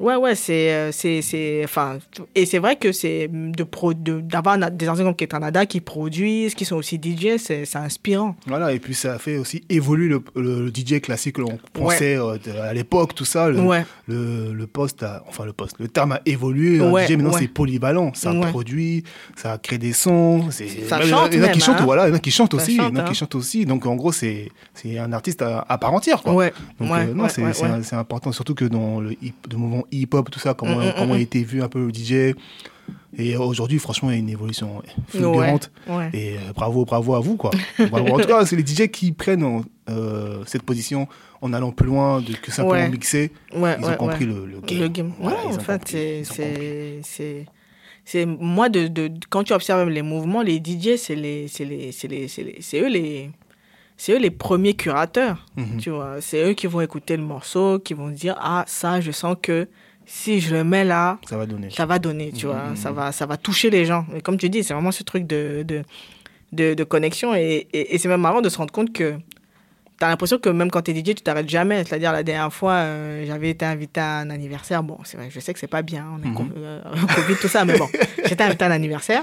Ouais, ouais, c'est. euh, c'est, c'est enfin, et c'est vrai que c'est de de, d'avoir na- des anciens comme Ketanada qui produisent, qui sont aussi DJ, c'est, inspirant. Voilà, et puis ça fait aussi évoluer le, DJ classique que l'on pensait euh, de- à l'époque, tout ça. Le, Ouais. le, le poste, a- enfin le poste, le terme a évolué. Ouais, DJ maintenant c'est polyvalent, ça produit, ça crée des sons. Ça chante Il y en a qui chantent, hein. voilà, il y en a qui chantent Ça aussi, il y en a qui hein. chantent aussi. Donc en gros c'est c'est un artiste à, à part entière, quoi. Ouais, Donc, euh, non, c'est important, surtout que dans le, hip, le mouvement hip-hop, tout ça, comment, Mm, mm, comment mm, a été vu un peu le DJ. Et aujourd'hui, franchement, il y a une évolution fulgurante. ouais. Et euh, bravo, bravo à vous, quoi. Bravo. En tout cas, <laughs> c'est les DJ qui prennent euh, cette position en allant plus loin de que simplement Ouais. mixer. Ils ont compris le, le game. Le game. Voilà, en fait, c'est, c'est, moi de, de, quand tu observes les mouvements, les DJ, c'est les, c'est les- c'est eux les, c'est eux les premiers curateurs. Mhm. Tu vois, c'est eux qui vont écouter le morceau, qui vont dire ah ça, je sens que si je le mets là, Ça va donner. ça va donner, tu vois, Mhm. ça va, ça va toucher les gens. Et comme tu dis, c'est vraiment ce truc de, de, de, de connexion. Et, et, et c'est même marrant de se rendre compte que tu as l'impression que même quand tu es DJ, tu t'arrêtes jamais. C'est-à-dire, la dernière fois, euh, j'avais été invité à un anniversaire. Bon, c'est vrai, je sais que c'est pas bien, on est Mhm. co- euh, <laughs> Covid, tout ça, mais bon, j'étais invité à un anniversaire.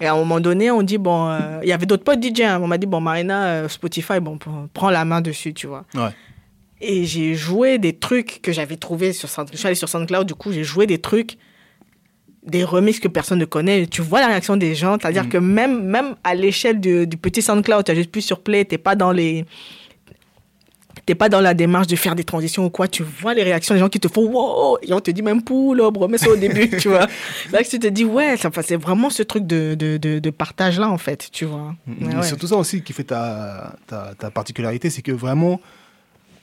Et à un moment donné, on dit, bon, euh, il y avait d'autres potes DJ. hein. On m'a dit, bon, Marina, Spotify, bon, prends la main dessus, tu vois. Ouais. Et j'ai joué des trucs que j'avais trouvés sur SoundCloud. Je suis allé sur SoundCloud, du coup, j'ai joué des trucs, des remixes que personne ne connaît. Tu vois la réaction des gens. C'est-à-dire Mm. que même, même à l'échelle du, du petit SoundCloud, tu as juste plus sur Play, tu pas dans les. T'es pas dans la démarche de faire des transitions ou quoi, tu vois les réactions des gens qui te font wow, et on te dit même poule, remets ça au début, <laughs> tu vois. Là, que tu te dis, ouais, c'est vraiment ce truc de, de, de, de partage-là, en fait, tu vois. Ouais, Et ouais. surtout ça aussi qui fait ta, ta, ta particularité, c'est que vraiment,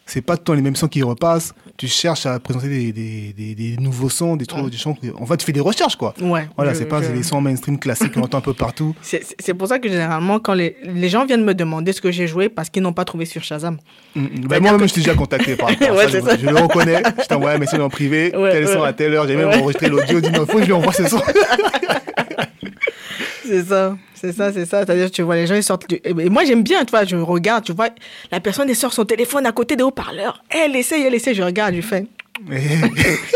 c'est pas temps les mêmes sons qui repassent. Tu cherches à présenter des, des, des, des nouveaux sons, des trucs, Ouais. des chants. En fait, tu fais des recherches, quoi. Ouais, Voilà, c'est pas je- des sons mainstream classiques qu'on entend un peu partout. <laughs> C'est pour ça que généralement, quand les, les gens viennent me demander ce que j'ai joué parce qu'ils n'ont pas trouvé sur Shazam. Mm, mm. Ben, C'est-à-dire moi-même, que- je t'ai déjà contacté par <laughs> rapport Ouais, ça. Je, le reconnais. Je t'envoie un message en privé. Ouais. sont à telle heure J'ai même enregistré l'audio. Dit non, faut que je lui envoie ce son. <laughs> C'est ça, c'est ça, c'est ça. C'est-à-dire, tu vois, les gens, ils sortent. du- Et moi, j'aime bien, tu vois, je regarde, tu vois, la personne, elle sort son téléphone à côté des haut-parleurs. Elle essaye, elle essaye, je regarde, je fais, <laughs>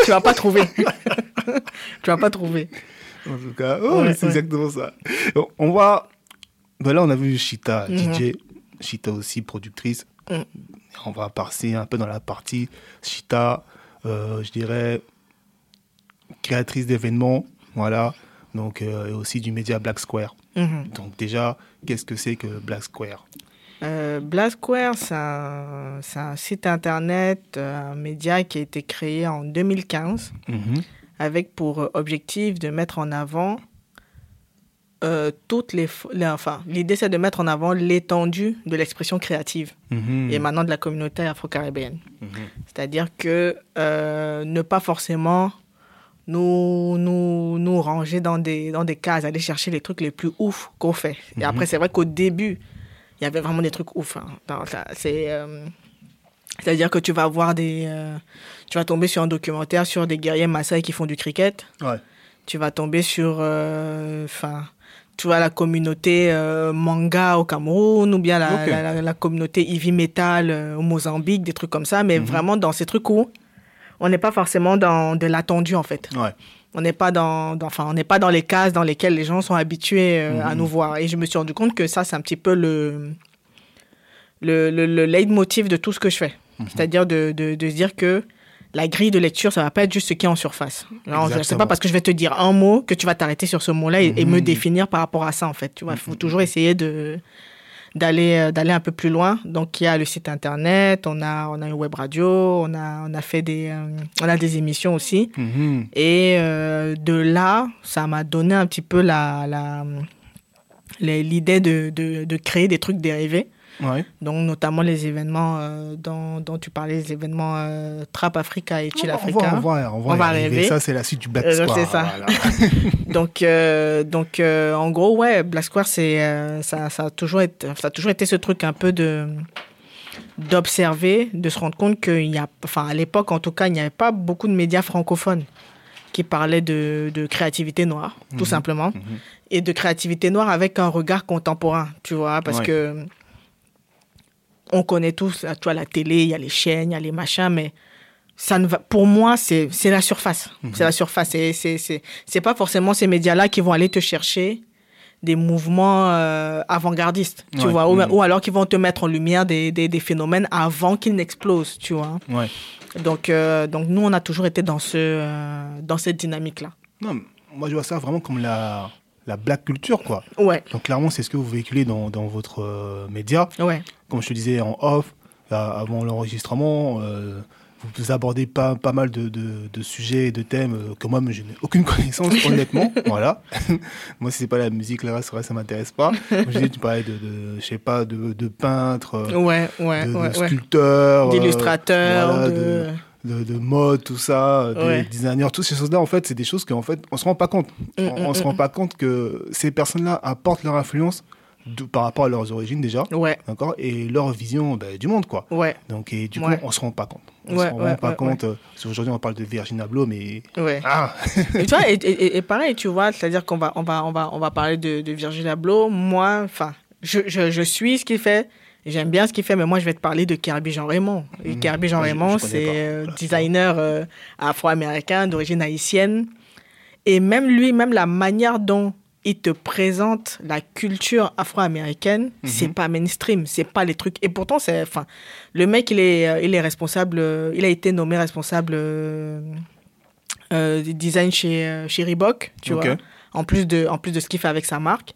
tu vas pas trouver. tu vas pas trouver. en tout cas, oh, Ouais, c'est ouais. exactement ça. On va. Ben là, on a vu Chita, Mhm. DJ. Chita aussi, productrice. Mm. On va passer un peu dans la partie Chita, euh, je dirais, créatrice d'événements. Voilà. Donc, euh, et aussi du média Black Square. Mhm. Donc, déjà, qu'est-ce que c'est que Black Square? Euh, Black Square, c'est un, site internet, euh, un média qui a été créé en 2015. Mhm. avec pour objectif de mettre en avant euh, toutes les, enfin l'idée c'est de mettre en avant l'étendue de l'expression créative Mhm. et maintenant de la communauté afro-caribéenne. C'est-à-dire que euh, ne pas forcément nous, nous, nous ranger dans des, dans des cases, aller chercher les trucs les plus ouf qu'on fait. Et après, c'est vrai qu'au début, il y avait vraiment des trucs ouf. hein. C'est, euh, c'est-à-dire que tu vas voir des... euh, tu vas tomber sur un documentaire sur des guerriers Maasai qui font du cricket. Ouais. Tu vas tomber sur... euh, Enfin... tu vois, la communauté euh, manga au Cameroun ou bien la, la, la- la communauté heavy metal euh, au Mozambique, des trucs comme ça, mais vraiment dans ces trucs où on n'est pas forcément dans de l'attendu en fait. Ouais. On n'est pas dans, dans- enfin, on n'est pas dans les cases dans lesquelles les gens sont habitués euh, Mhm. à nous voir. Et je me suis rendu compte que ça, c'est un petit peu le, le, le, le leitmotiv de tout ce que je fais. Mhm. C'est-à-dire de, de, de se dire que la grille de lecture, ça va pas être juste ce qui est en surface. Exactement. pas parce que je vais te dire un mot que tu vas t'arrêter sur ce mot-là et, et me Mhm. définir par rapport à ça, en fait. Tu vois, il faut toujours essayer de d'aller euh, d'aller un peu plus loin. Donc il y a le site internet, on a on a une web radio, on a on a fait des euh, on a des émissions aussi. Mhm. Et euh, de là, ça m'a donné un petit peu la, la, les- l'idée de, de, de créer des trucs dérivés. Ouais. Donc, notamment les événements euh, dont, dont tu parlais, les événements euh, Trap Africa et Chill on, Africa. va, on, va, on va On va arriver. arriver. Ça, c'est la suite du Black Euh, Square. c'est ça. voilà. <laughs> Donc, donc en gros, ouais, Black Square, c'est, ça, ça, a toujours été, ça a toujours été ce truc un peu de d'observer, de se rendre compte qu'il y a, enfin à l'époque en tout cas, il n'y avait pas beaucoup de médias francophones qui parlaient de, de créativité noire, tout Mhm. simplement, Mhm. et de créativité noire avec un regard contemporain, tu vois, parce Ouais. que on connaît tous, tu vois, la télé, il y a les chaînes, il y a les machins, mais ça ne va, pour moi, c'est c'est la surface. Mhm. C'est la surface. C'est pas forcément ces médias-là qui vont aller te chercher des mouvements euh, avant-gardistes, tu Ouais. vois, ou, Mhm. ou alors qui vont te mettre en lumière des, des, des phénomènes avant qu'ils n'explosent, tu vois. Ouais. Donc, euh, donc nous, on a toujours été dans, ce, euh, dans cette dynamique-là. Non, moi, je vois ça vraiment comme la, la black culture, quoi. Ouais, Donc, clairement, c'est ce que vous véhiculez dans, dans votre euh, média. ouais, Comme je te disais en off, là, avant l'enregistrement, euh, vous abordez pas, pas mal de, de, de sujets et de thèmes euh, que moi, je n'ai aucune <laughs> connaissance, honnêtement. <laughs> voilà. <laughs> moi, si c'est pas la musique, le reste, ça m'intéresse pas. Comme je disais, tu parlais de, de je sais pas, de, de peintres, euh, ouais, ouais, de, ouais, ouais. sculpteurs, euh, D'illustrateurs, voilà, de... de, de mode, tout ça, des Ouais. designers, toutes ces choses-là, en fait, c'est des choses qu'en fait, on se rend pas compte. Mm, on, on mm, se mm. rend pas compte que ces personnes-là apportent leur influence de- par rapport à leurs origines déjà, Ouais, d'accord, et leur vision ben, du monde, quoi. ouais, Donc, et du Ouais. coup, on se rend pas compte. On Ouais, se rend ouais, pas ouais, compte. euh, parce qu'aujourd'hui, on parle de Virginia Abloh, mais ouais. ah, <laughs> et, tu vois, et, et- et pareil, tu vois, c'est-à-dire qu'on va, on va, on va, on va parler de, de Virgil Abloh. Moi, enfin, je, je, je suis ce qu'il fait. J'aime bien ce qu'il fait, mais moi, je vais te parler de Kirby Jean Raymond. Mhm. Kirby Jean Raymond, c'est euh, designer euh, afro-américain d'origine haïtienne. Et même lui, même la manière dont il te présente la culture afro-américaine, Mhm. c'est pas mainstream, c'est pas les trucs. Et pourtant, c'est, enfin, le mec, il est, euh, il est responsable, il a été nommé responsable euh, euh, design chez, chez Reebok, tu vois, en plus de, en plus de ce qu'il fait avec sa marque.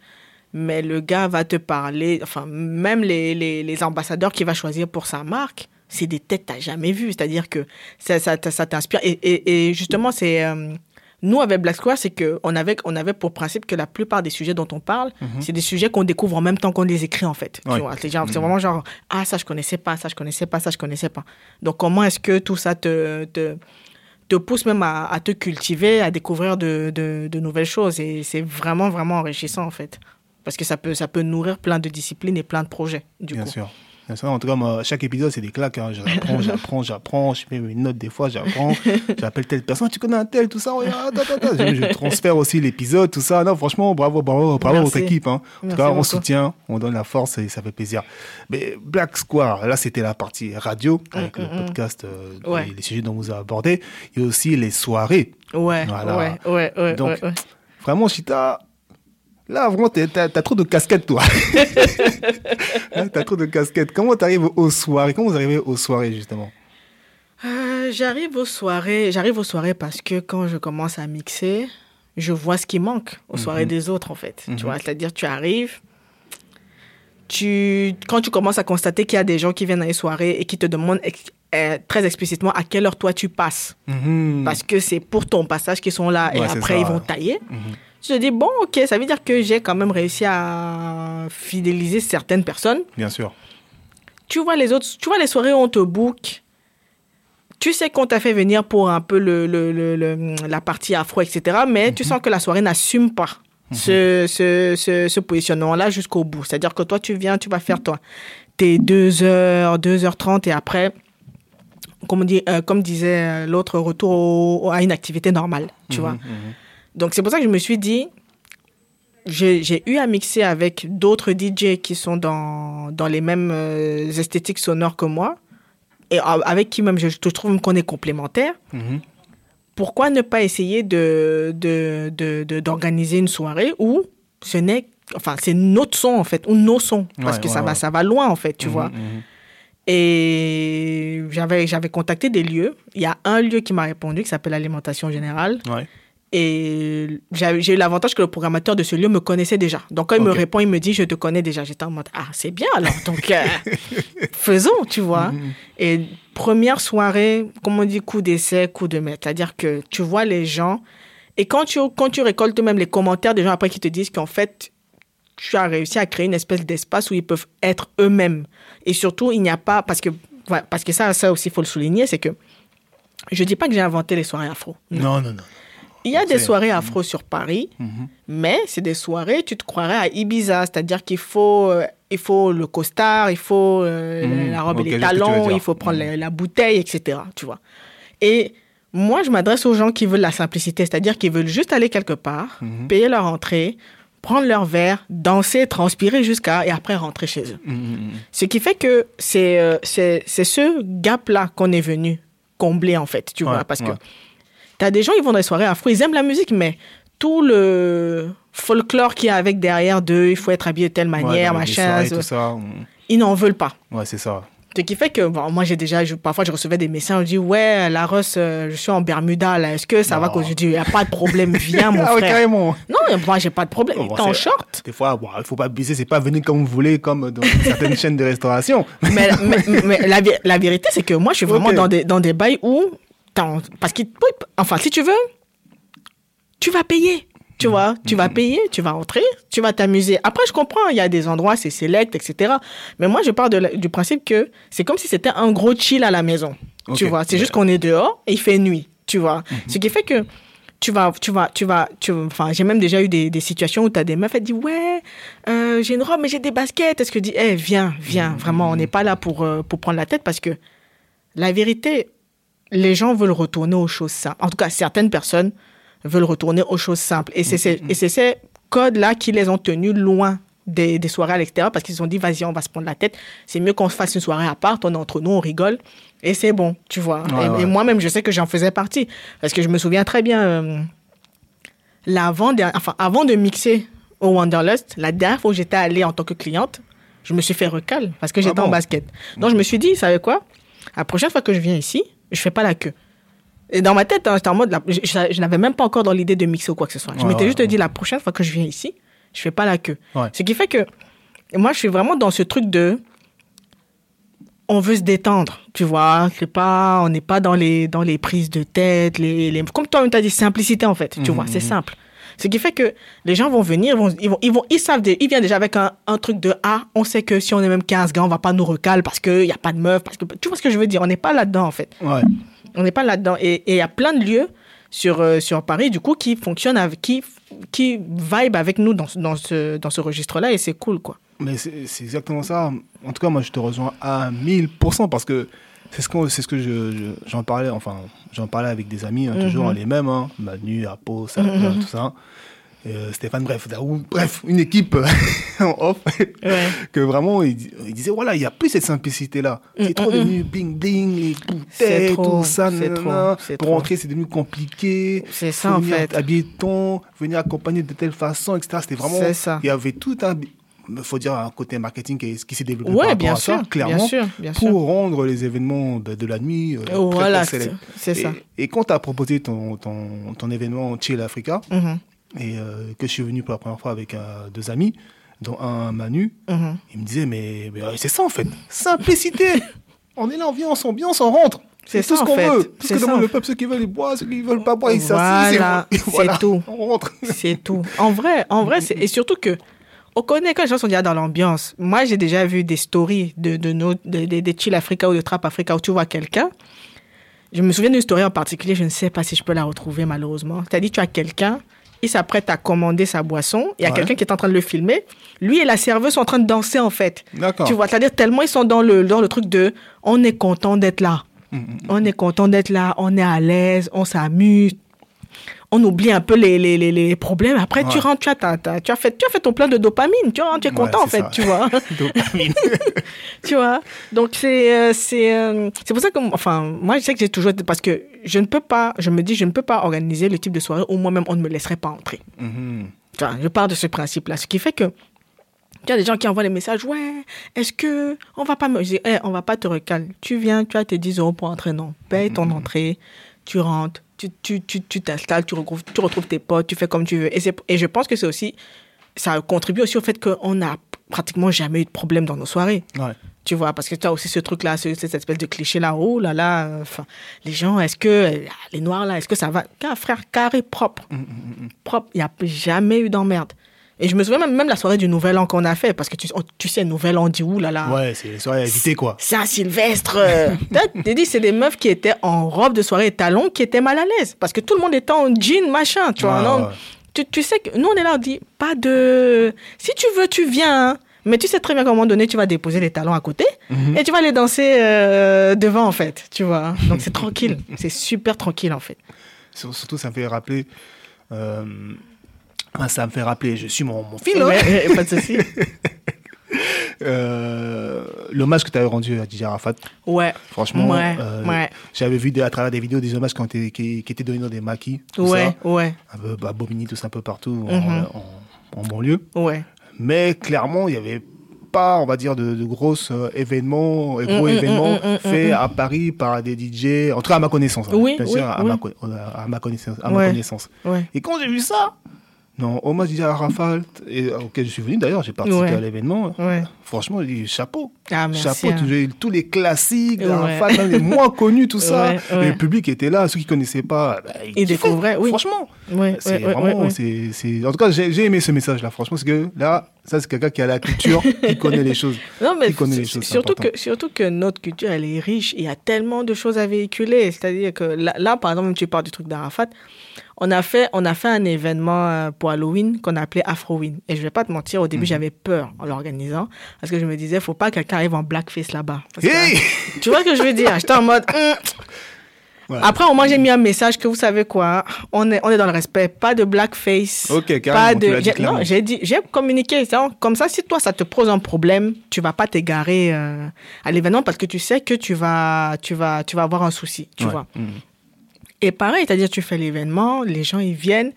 Mais le gars va te parler, enfin, même les, les, les ambassadeurs qu'il va choisir pour sa marque, c'est des têtes que t'as jamais vues. C'est-à-dire que ça, ça, ça t'inspire. Et, et, et justement, c'est. euh, nous, avec Black Square, c'est qu'on avait, on avait pour principe que la plupart des sujets dont on parle, Mhm. c'est des sujets qu'on découvre en même temps qu'on les écrit, en fait. Tu Ouais. c'est, c'est Mhm. vraiment genre, ah, ça, je connaissais pas, ça, je connaissais pas, ça, je connaissais pas. Donc, comment est-ce que tout ça te, te, te pousse même à, à te cultiver, à découvrir de, de, de nouvelles choses? Et c'est vraiment, vraiment enrichissant, en fait. Parce que ça peut, ça peut nourrir plein de disciplines et plein de projets, du bien coup. sûr. En tout cas, moi, chaque épisode, c'est des claques. hein. J'apprends, <laughs> j'apprends, j'apprends. Je fais une note des fois, j'apprends. <laughs> J'appelle telle personne, tu connais un tel, tout ça. regarde, attends. Je, je transfère aussi l'épisode, tout ça. Non, franchement, bravo, bravo, bravo à votre Merci. équipe. Hein. En tout Merci cas, on soutient, on donne la force et ça fait plaisir. Mais Black Square, là, c'était la partie radio avec Mm, le mm, mm. podcast, euh, Ouais. les, les sujets dont vous avez abordé. Il y a aussi les soirées. Ouais, Voilà. ouais, ouais, ouais, Donc, ouais, ouais. Vraiment, Chita, là, vraiment, t'as trop de casquettes, toi. <laughs> T'as trop de casquettes. Comment t'arrives aux soirées? Comment vous arrivez aux soirées, justement? Euh, j'arrive aux soirées. J'arrive aux soirées parce que quand je commence à mixer, je vois ce qui manque aux soirées Mhm. des autres, en fait. Mhm. Tu vois, c'est-à-dire, tu arrives, tu, quand tu commences à constater qu'il y a des gens qui viennent à les soirées et qui te demandent ex- euh, très explicitement à quelle heure toi tu passes, Mhm. parce que c'est pour ton passage qu'ils sont là et Ouais, après ça, ils vont tailler. Mhm. tu te dis, bon, ok, ça veut dire que j'ai quand même réussi à fidéliser certaines personnes. Bien sûr. Tu vois les autres, tu vois les soirées où on te book. Tu sais qu'on t'a fait venir pour un peu le, le, le, la partie afro, etc. Mais tu sens que la soirée n'assume pas ce, ce, ce, ce positionnement-là jusqu'au bout. C'est-à-dire que toi, tu viens, tu vas faire toi, tes 2 heures, 2h30 et après, comme, dit, euh, comme disait l'autre, retour au- à une activité normale, tu vois. Donc c'est pour ça que je me suis dit, j'ai eu à mixer avec d'autres DJ qui sont dans, dans les mêmes euh, esthétiques sonores que moi, et avec qui même je, je trouve qu'on est complémentaires. Mhm. Pourquoi ne pas essayer de de- de- de- d'organiser une soirée où ce n'est enfin c'est notre son en fait ou nos sons parce Ouais, que ouais, ça va ça va loin en fait tu Mhm, vois mhm. et j'avais j'avais contacté des lieux il y a un lieu qui m'a répondu qui s'appelle alimentation générale. Et j'ai eu l'avantage que le programmateur de ce lieu me connaissait déjà. Donc quand il me répond, il me dit je te connais déjà. J'étais en mode ah c'est bien alors. Donc euh, <laughs> faisons, tu vois. Mhm. Et première soirée, comme on dit coup d'essai, coup de maître. C'est-à-dire que tu vois les gens et quand tu quand tu récoltes même les commentaires des gens après qui te disent qu'en fait tu as réussi à créer une espèce d'espace où ils peuvent être eux-mêmes. Et surtout, il n'y a pas parce que parce que ça ça aussi faut le souligner, c'est que je dis pas que j'ai inventé les soirées afro. Non, non, non. Il y a des soirées afro sur Paris, Mhm. mais c'est des soirées, tu te croirais à Ibiza, c'est-à-dire qu'il faut, euh, il faut le costard, il faut euh, Mhm. la robe Ok, et les talons, il faut prendre Mhm. la, la bouteille, etc. Tu vois. Et moi, je m'adresse aux gens qui veulent la simplicité, c'est-à-dire qu'ils veulent juste aller quelque part, payer leur entrée, prendre leur verre, danser, transpirer jusqu'à et après rentrer chez eux. Ce qui fait que c'est euh, c'est c'est ce gap-là qu'on est venu combler, en fait, tu Ouais, vois, parce que. T'as des gens, ils vont dans les soirées afro, ils aiment la musique, mais tout le folklore qu'il y a avec derrière d'eux, il faut être habillé de telle Ouais, manière, machin, soirées, ça, tout ça. ils n'en veulent pas. Ouais, c'est ça. Ce qui fait que, bon, moi, j'ai déjà, je- parfois, je recevais des messages, on dit, ouais, la Ross, euh, je suis en Bermuda, là, est-ce que ça va Non. que je dis, il n'y a pas de problème, <laughs> viens, mon ah ouais, frère. carrément. Non, moi, j'ai pas de problème, Bon, t'es en short. Des fois, bon, il faut pas abuser, c'est pas venir comme vous voulez, comme dans certaines <laughs> chaînes de restauration. mais, mais- mais la, vé- la vérité, c'est que moi, je suis vraiment dans, des, dans des bails où. Parce qu'il. Enfin, si tu veux, tu vas payer. Tu vois, tu vas payer, tu vas entrer, tu vas t'amuser. Après, je comprends, il y a des endroits, c'est select, etc. Mais moi, je pars de la- du principe que c'est comme si c'était un gros chill à la maison. Tu vois, c'est juste qu'on est dehors et il fait nuit. Tu vois, ce qui fait que tu vas, tu vas, tu vas, tu, enfin, j'ai même déjà eu des, des situations où tu as des meufs, elles disent, ouais, euh, j'ai une robe, mais j'ai des baskets. Est-ce que je dis, eh, viens, viens, vraiment, on n'est pas là pour, euh, pour prendre la tête parce que la vérité, les gens veulent retourner aux choses simples. En tout cas, certaines personnes veulent retourner aux choses simples. Et c'est ces, et c'est ces codes-là qui les ont tenus loin des, des soirées à l'extérieur parce qu'ils se sont dit, vas-y, on va se prendre la tête. C'est mieux qu'on se fasse une soirée à part, on est entre nous, on rigole. Et c'est bon, tu vois. Ouais, et, ouais. et moi-même, je sais que j'en faisais partie. Parce que je me souviens très bien, euh, l'avant, enfin, avant de mixer au Wanderlust, la dernière fois où j'étais allée en tant que cliente, je me suis fait recal parce que j'étais Ah bon? en basket. Donc, je me suis dit, vous savez quoi? La prochaine fois que je viens ici, je fais pas la queue. Et dans ma tête, hein, j'étais en mode, je, je- je n'avais même pas encore dans l'idée de mixer ou quoi que ce soit. Je Ouais, m'étais ouais, juste ouais. dit, la prochaine fois que je viens ici, je fais pas la queue. Ce qui fait que moi, je suis vraiment dans ce truc de, on veut se détendre, tu vois. C'est pas, on n'est pas dans les, dans les prises de tête, les, les comme toi, tu as dit, simplicité en fait, tu vois, c'est simple. Ce qui fait que les gens vont venir, ils vont, ils vont, ils, vont, ils savent, des- ils viennent déjà avec un, un truc de ah, on sait que si on est même 15 gars, on va pas nous recaler parce qu'il n'y a pas de meuf, parce que tu vois ce que je veux dire, on n'est pas là-dedans en fait. Ouais. On n'est pas là-dedans. Et il y a plein de lieux sur, euh, sur Paris, du coup, qui fonctionnent avec, qui, qui vibe avec nous dans, ce- dans ce, dans ce registre-là et c'est cool, quoi. Mais c'est c'est exactement ça. En tout cas, moi, je te rejoins à 1000% parce que c'est ce, c'est ce que je- je- j'en parlais, enfin, j'en parlais avec des amis, hein, toujours Mhm. les mêmes, hein, Manu, Apo, Salah, tout ça. Euh, Stéphane, bref, bref, une équipe <laughs> en off, Ouais. que vraiment, il, il disait, voilà, il n'y a plus cette simplicité-là. C'est Mm, trop mm, devenu bling bling, les C'est bouteilles, trop, tout ça, c'est nanana. trop, c'est Pour rentrer, c'est devenu compliqué. C'est ça, en fait. habiller ton, venir accompagner de telle façon, etc. C'était vraiment. C'est ça. Il y avait tout un. Il faut dire un côté marketing qui, qui s'est développé par Ouais, rapport bien à ça, sûr, clairement, bien sûr, bien pour sûr. rendre les événements de, de la nuit euh, Oh, voilà, très c'est ça. Et, quand tu as proposé ton, ton, ton événement Chill Africa, Mhm, et euh, que je suis venu pour la première fois avec euh, deux amis, dont un Manu, mhm. il me disait, mais, mais, euh, c'est ça en fait, simplicité <laughs> On est là, on vient, on s'ambiance, on rentre. C'est tout ça, ce qu'on veut. Tout ce que ça, demande le peuple, ceux qui veulent, ils boivent, ceux qui veulent pas boire, ils s'assisent. Voilà, <laughs> et c'est voilà, tout. On rentre. C'est tout. En vrai, en vrai, c'est- et surtout que on connaît quand les gens sont déjà dans l'ambiance. Moi, j'ai déjà vu des stories de, de nos, de- de- des Chill Africa ou de Trap Africa où tu vois quelqu'un. Je me souviens d'une story en particulier, je ne sais pas si je peux la retrouver malheureusement. C'est-à-dire, tu as quelqu'un, il s'apprête à commander sa boisson, il y a Ouais. quelqu'un qui est en train de le filmer. Lui et la serveuse sont en train de danser en fait. Tu vois, c'est-à-dire tellement ils sont dans le, dans le truc de on est content d'être là. Mm, mm, On est content d'être là, on est à l'aise, on s'amuse. On oublie un peu les, les, les, les problèmes. Après, tu rentres, tu as, ta- ta- tu, as fait, tu as fait ton plein de dopamine. Tu, rentres, tu es Ouais, content, en fait, ça. tu vois. <laughs> Dopamine. <laughs> tu vois. Donc, c'est euh, c'est euh, c'est pour ça que, enfin, moi, je sais que j'ai toujours. Parce que je ne peux pas, je me dis, je ne peux pas organiser le type de soirée où moi-même, on ne me laisserait pas entrer. Mhm. Tu vois, je pars de ce principe-là. Ce qui fait que il y a des gens qui envoient des messages. Ouais, est-ce que on va pas me. Je dis, on va pas te recaler. Tu viens, tu as tes 10 euros pour entrer. Non. Paye ton entrée, tu rentres, tu tu tu tu t'installes, tu retrouves, tu retrouves tes potes, tu fais comme tu veux. Et, c'est- et je pense que c'est aussi. Ça contribue aussi au fait qu'on n'a pratiquement jamais eu de problème dans nos soirées. Ouais. Tu vois, parce que tu as aussi ce truc-là, ce- cette espèce de cliché-là. Oh là là, enfin, les gens, est-ce que. Les noirs là, est-ce que ça va? Car, frère, carré propre mm, mm, mm. propre. Il n'y a jamais eu d'emmerde. Et je me souviens même, même la soirée du Nouvel An qu'on a fait, parce que tu, on- tu sais, Nouvel An, on dit ouh là là. Ouais, c'est les soirées à éviter, quoi. Saint-Sylvestre. <laughs> T'as dit, c'est des meufs qui étaient en robe de soirée et talons qui étaient mal à l'aise. Parce que tout le monde était en jean, machin, tu vois. Non? ouais. tu, tu sais que nous, on est là, on dit, pas de. Si tu veux, tu viens. hein. Mais tu sais très bien qu'à un moment donné, tu vas déposer les talons à côté Mhm. et tu vas les danser euh, devant, en fait. Tu vois. Donc c'est tranquille. <laughs> c'est super tranquille, en fait. Sur- Surtout, ça me fait rappeler. euh, ah, ça me fait rappeler, je suis mon, mon film. Ouais, pas de souci. <laughs> Euh, L'hommage que tu avais rendu à DJ Arafat, Ouais. franchement, Ouais, euh, ouais. j'avais vu à travers des vidéos des hommages qui, ont été- qui, qui étaient donnés dans des maquis, tout Ouais, ça, ouais, un peu bah, Bobigny, tout ça un peu partout Mhm. en, en- en banlieue. ouais. Mais clairement, il n'y avait pas, on va dire, de, de gros euh, événements, euh, gros Mm, mm, événements mm, mm, mm, faits mm. à Paris par des DJ, en tout cas à ma connaissance. hein. Oui, Bien oui, sûr, à. Ma, co- à ma connaissance. À ma connaissance. Ouais. Et quand j'ai vu ça, non, hommage DJ Arafat, et, auquel je suis venu d'ailleurs, j'ai participé Ouais. à l'événement. Ouais. Franchement, chapeau. Ah, merci. chapeau, hein. tous les- tous les classiques, Ouais. Arafat, les <laughs> moins connus, tout ça. Le public était là, ceux qui connaissaient pas, bah, ils découvraient, oui. Franchement, c'est vraiment, en tout cas, j'ai, aimé ce message-là. Franchement, parce que là, ça, c'est quelqu'un qui a la culture, qui <laughs> connaît les choses. Non, mais qui connaît les choses, que, surtout que notre culture, elle est riche. Il y a tellement de choses à véhiculer. C'est-à-dire que là, là, par exemple, tu parles du truc d'Arafat. On a, fait, on a fait un événement euh, pour Halloween qu'on appelait Afroween. Et je vais pas te mentir, au début, Mhm. j'avais peur en l'organisant. Parce que je me disais, faut pas que quelqu'un arrive en blackface là-bas. <laughs> Tu vois ce que je veux dire? J'étais en mode. <laughs> Ouais. Après, au moins, j'ai mis un message que vous savez quoi? On est, on est dans le respect. Pas de blackface. Ok, Pas de. dit. Non, j'ai dit, j'ai communiqué. Comme ça, si toi, ça te pose un problème, tu vas pas t'égarer euh, à l'événement parce que tu sais que tu vas, tu vas, tu vas avoir un souci. Tu Ouais. vois. Mhm. Et pareil, c'est-à-dire, tu fais l'événement, les gens, ils viennent.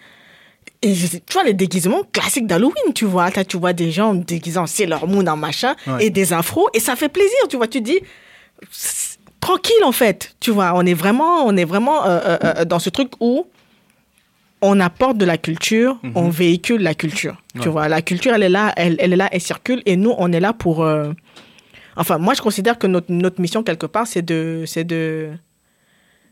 Et tu vois les déguisements classiques d'Halloween, tu vois. Là, tu vois des gens déguisant en Sailor Moon, en machin, Ouais. et des afros, et ça fait plaisir, tu vois. Tu dis, tranquille, en fait. Tu vois, on est vraiment, on est vraiment euh, euh, euh, dans ce truc où on apporte de la culture, on véhicule la culture. Tu Mhm. Vois, la culture, elle est là, elle, elle est là, elle circule, et nous, on est là pour. euh, Enfin, moi, je considère que notre, notre mission, quelque part, c'est de. C'est de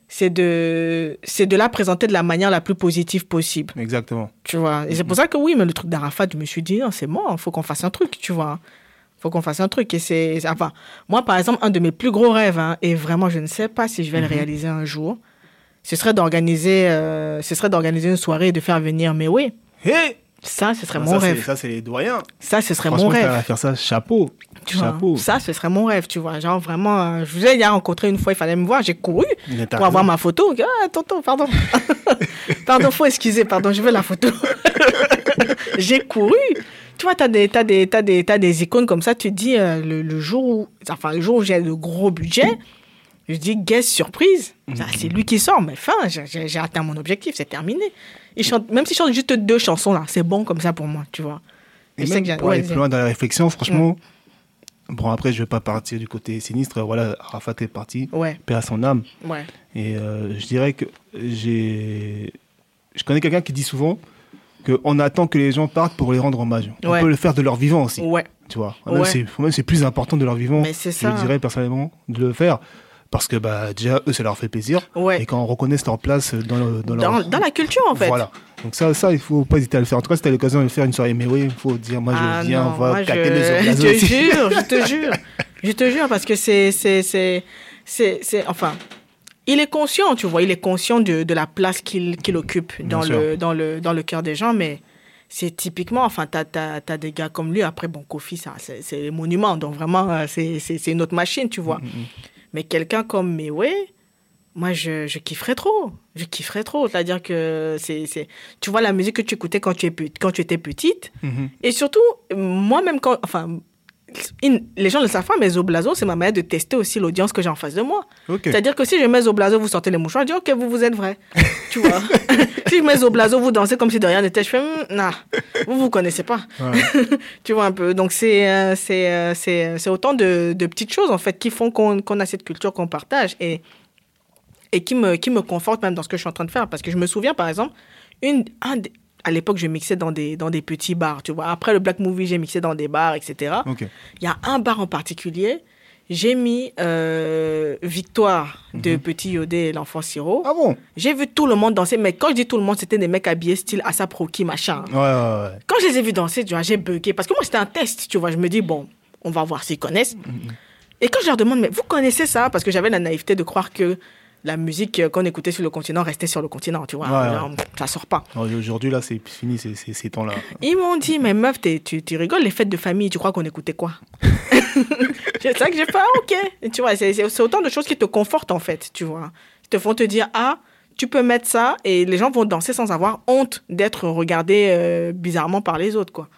c'est de c'est de la présenter de la manière la plus positive possible. Exactement. tu vois? Et c'est pour ça que oui mais le truc d'Arafat je me suis dit non c'est bon il faut qu'on fasse un truc tu vois. Faut qu'on fasse un truc. Et c'est c'est- enfin moi par exemple un de mes plus gros rêves hein, et vraiment je ne sais pas si je vais le Mhm. réaliser un jour ce serait d'organiser euh, ce serait d'organiser une soirée et de faire venir mais oui Hey ça ce serait Ah, mon ça, rêve Ça, c'est les doyens. ça ce serait mon rêve faire ça, chapeau. tu vois. chapeau. ça ce serait mon rêve tu vois genre vraiment euh, je vous ai déjà rencontré une fois il fallait me voir j'ai couru pour avoir ma photo. Ah, tonton, pardon. <laughs> pardon, faut excuser, pardon, je veux la photo. <laughs> J'ai couru. Tu vois, tu as des, t'as des, t'as des, t'as des icônes comme ça, tu te dis, euh, le, le jour où, enfin, le jour où j'ai le gros budget, je dis, guest surprise. Ah, c'est lui qui sort, mais fin, j'ai- atteint mon objectif, c'est terminé. Il chante, même s'il chante juste deux chansons, là, c'est bon comme ça pour moi, tu vois. Et Je sais même que pour aller plus loin dans la réflexion, franchement, bon, après, je vais pas partir du côté sinistre. Voilà, Arafat est parti, Ouais, paix à son âme. ouais. Et euh, je dirais que j'ai. Je connais quelqu'un qui dit souvent qu'on attend que les gens partent pour les rendre hommage. On peut le faire de leur vivant aussi. Ouais, Tu vois. Ouais. c'est plus important de leur vivant. Je dirais personnellement de le faire. Parce que bah, déjà, eux, ça leur fait plaisir. Ouais. Et quand on reconnaît leur place dans, le, dans, dans, leur... dans la culture, en fait. Voilà. Donc ça, ça, il faut pas hésiter à le faire. En tout cas, si tu as l'occasion de faire une soirée, mais oui, il faut dire, moi, je Ah viens, non, on va je... les <laughs> Je te aussi. jure, je te jure. Je te jure, parce que c'est... c'est, c'est, c'est, c'est enfin, il est conscient, tu vois, il est conscient de, de la place qu'il, qu'il occupe dans Bien le, dans, le, dans le cœur des gens, mais c'est typiquement, enfin, tu as, des gars comme lui. Après, bon, Kofi, c'est, les monuments, donc vraiment, euh, c'est, une autre machine, tu vois. Mais quelqu'un comme Mewe, moi, je, je kifferais trop. Je kifferais trop. C'est-à-dire que c'est, c'est, tu vois la musique que tu écoutais quand tu, es, quand tu étais petite. Mhm. Et surtout, moi-même, quand, enfin, les gens ne le savent pas, mais Zoblazo, c'est ma manière de tester aussi l'audience que j'ai en face de moi. C'est-à-dire que si je mets Zoblazo, vous sortez les mouchoirs, je dis, OK, vous, vous êtes vrai. <laughs> tu vois. <laughs> si je mets Zoblazo, vous dansez comme si de rien n'était, je fais, Hmm, nah, vous, vous connaissez pas. Ouais. <laughs> tu vois un peu. Donc, c'est, euh, c'est, euh, c'est, c'est autant de, de petites choses, en fait, qui font qu'on, a cette culture qu'on partage et, et qui me, qui me confortent même dans ce que je suis en train de faire. Parce que je me souviens, par exemple, une, un des- à l'époque, je mixais dans des, dans des petits bars, tu vois. Après le Black Movie, j'ai mixé dans des bars, etc. Il y a un bar en particulier, j'ai mis euh, Victoire de Petit Yodé et l'enfant Siro. Ah bon? J'ai vu tout le monde danser, mais quand je dis tout le monde, c'était des mecs habillés style Asap Rocky, machin. Ouais, ouais, ouais. Quand je les ai vus danser, tu vois, j'ai bugué. Parce que moi, c'était un test, tu vois. Je me dis, bon, on va voir s'ils connaissent. Et quand je leur demande, mais vous connaissez ça? Parce que j'avais la naïveté de croire que la musique qu'on écoutait sur le continent restait sur le continent, tu vois. Ouais, Genre, Ça sort pas. Aujourd'hui, là, c'est fini, ces, ces, ces temps-là. Ils m'ont dit, mais meuf, tu, tu rigoles, les fêtes de famille, tu crois qu'on écoutait quoi? <laughs> C'est ça que j'ai fait, ah, ok. Et tu vois, c'est autant de choses qui te confortent, en fait, tu vois. Qui te font te dire, ah, tu peux mettre ça, et les gens vont danser sans avoir honte d'être regardés euh, bizarrement par les autres, quoi.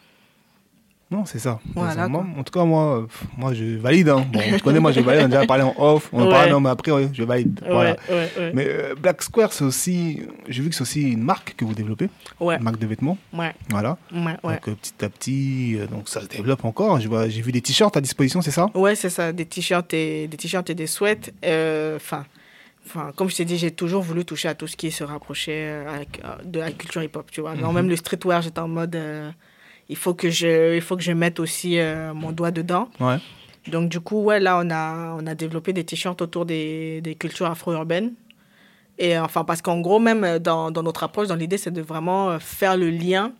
Non, c'est ça. Voilà. Moi, en tout cas, moi, moi, je valide. Hein. Bon, tu connais, moi, je valide. On a déjà parlé en off. On en Ouais. parle, non, mais après, ouais, je valide. Voilà. Ouais. Mais euh, Black Square, c'est aussi. J'ai vu que c'est aussi une marque que vous développez. Ouais, Une marque de vêtements. ouais, Voilà. Donc, euh, petit à petit, euh, donc ça se développe encore. Je J'ai vu des t-shirts à disposition, c'est ça? Ouais, c'est ça, des t-shirts et des t-shirts et des sweats. Enfin, enfin, comme je t'ai dit, j'ai toujours voulu toucher à tout ce qui se rapprochait euh, de la culture hip-hop, tu vois. Non, même le streetwear, j'étais en mode, il faut que je, il faut que je mette aussi euh, mon doigt dedans. Ouais. Donc du coup, ouais, là, on a, on a développé des t-shirts autour des, des cultures afro-urbaines. Et euh, enfin, parce qu'en gros, même euh, dans, dans notre approche, dans l'idée, c'est de vraiment faire le lien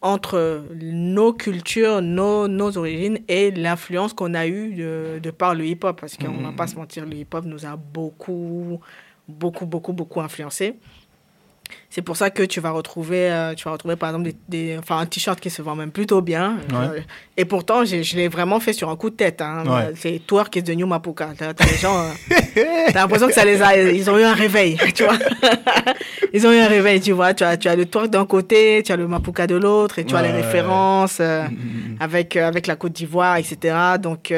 entre nos cultures, nos, nos origines et l'influence qu'on a eue de, de par le hip-hop. Parce qu'on ne va pas se mentir, le hip-hop nous a beaucoup, beaucoup, beaucoup, beaucoup influencé. C'est pour ça que tu vas retrouver, euh, tu vas retrouver par exemple des, des- enfin, un t-shirt qui se vend même plutôt bien. Ouais. Et pourtant, je l'ai vraiment fait sur un coup de tête. Hein. Ouais. C'est Twerk is the new Mapuka. T'as les gens, euh, t'as l'impression que ça les a, ils ont eu un réveil, <laughs> tu vois. ils ont eu un réveil, tu vois. Tu as, tu as le Twerk d'un côté, tu as le Mapuka de l'autre, et tu as les références euh, Mm, mm, mm. avec, euh, avec la Côte d'Ivoire, etc. Donc,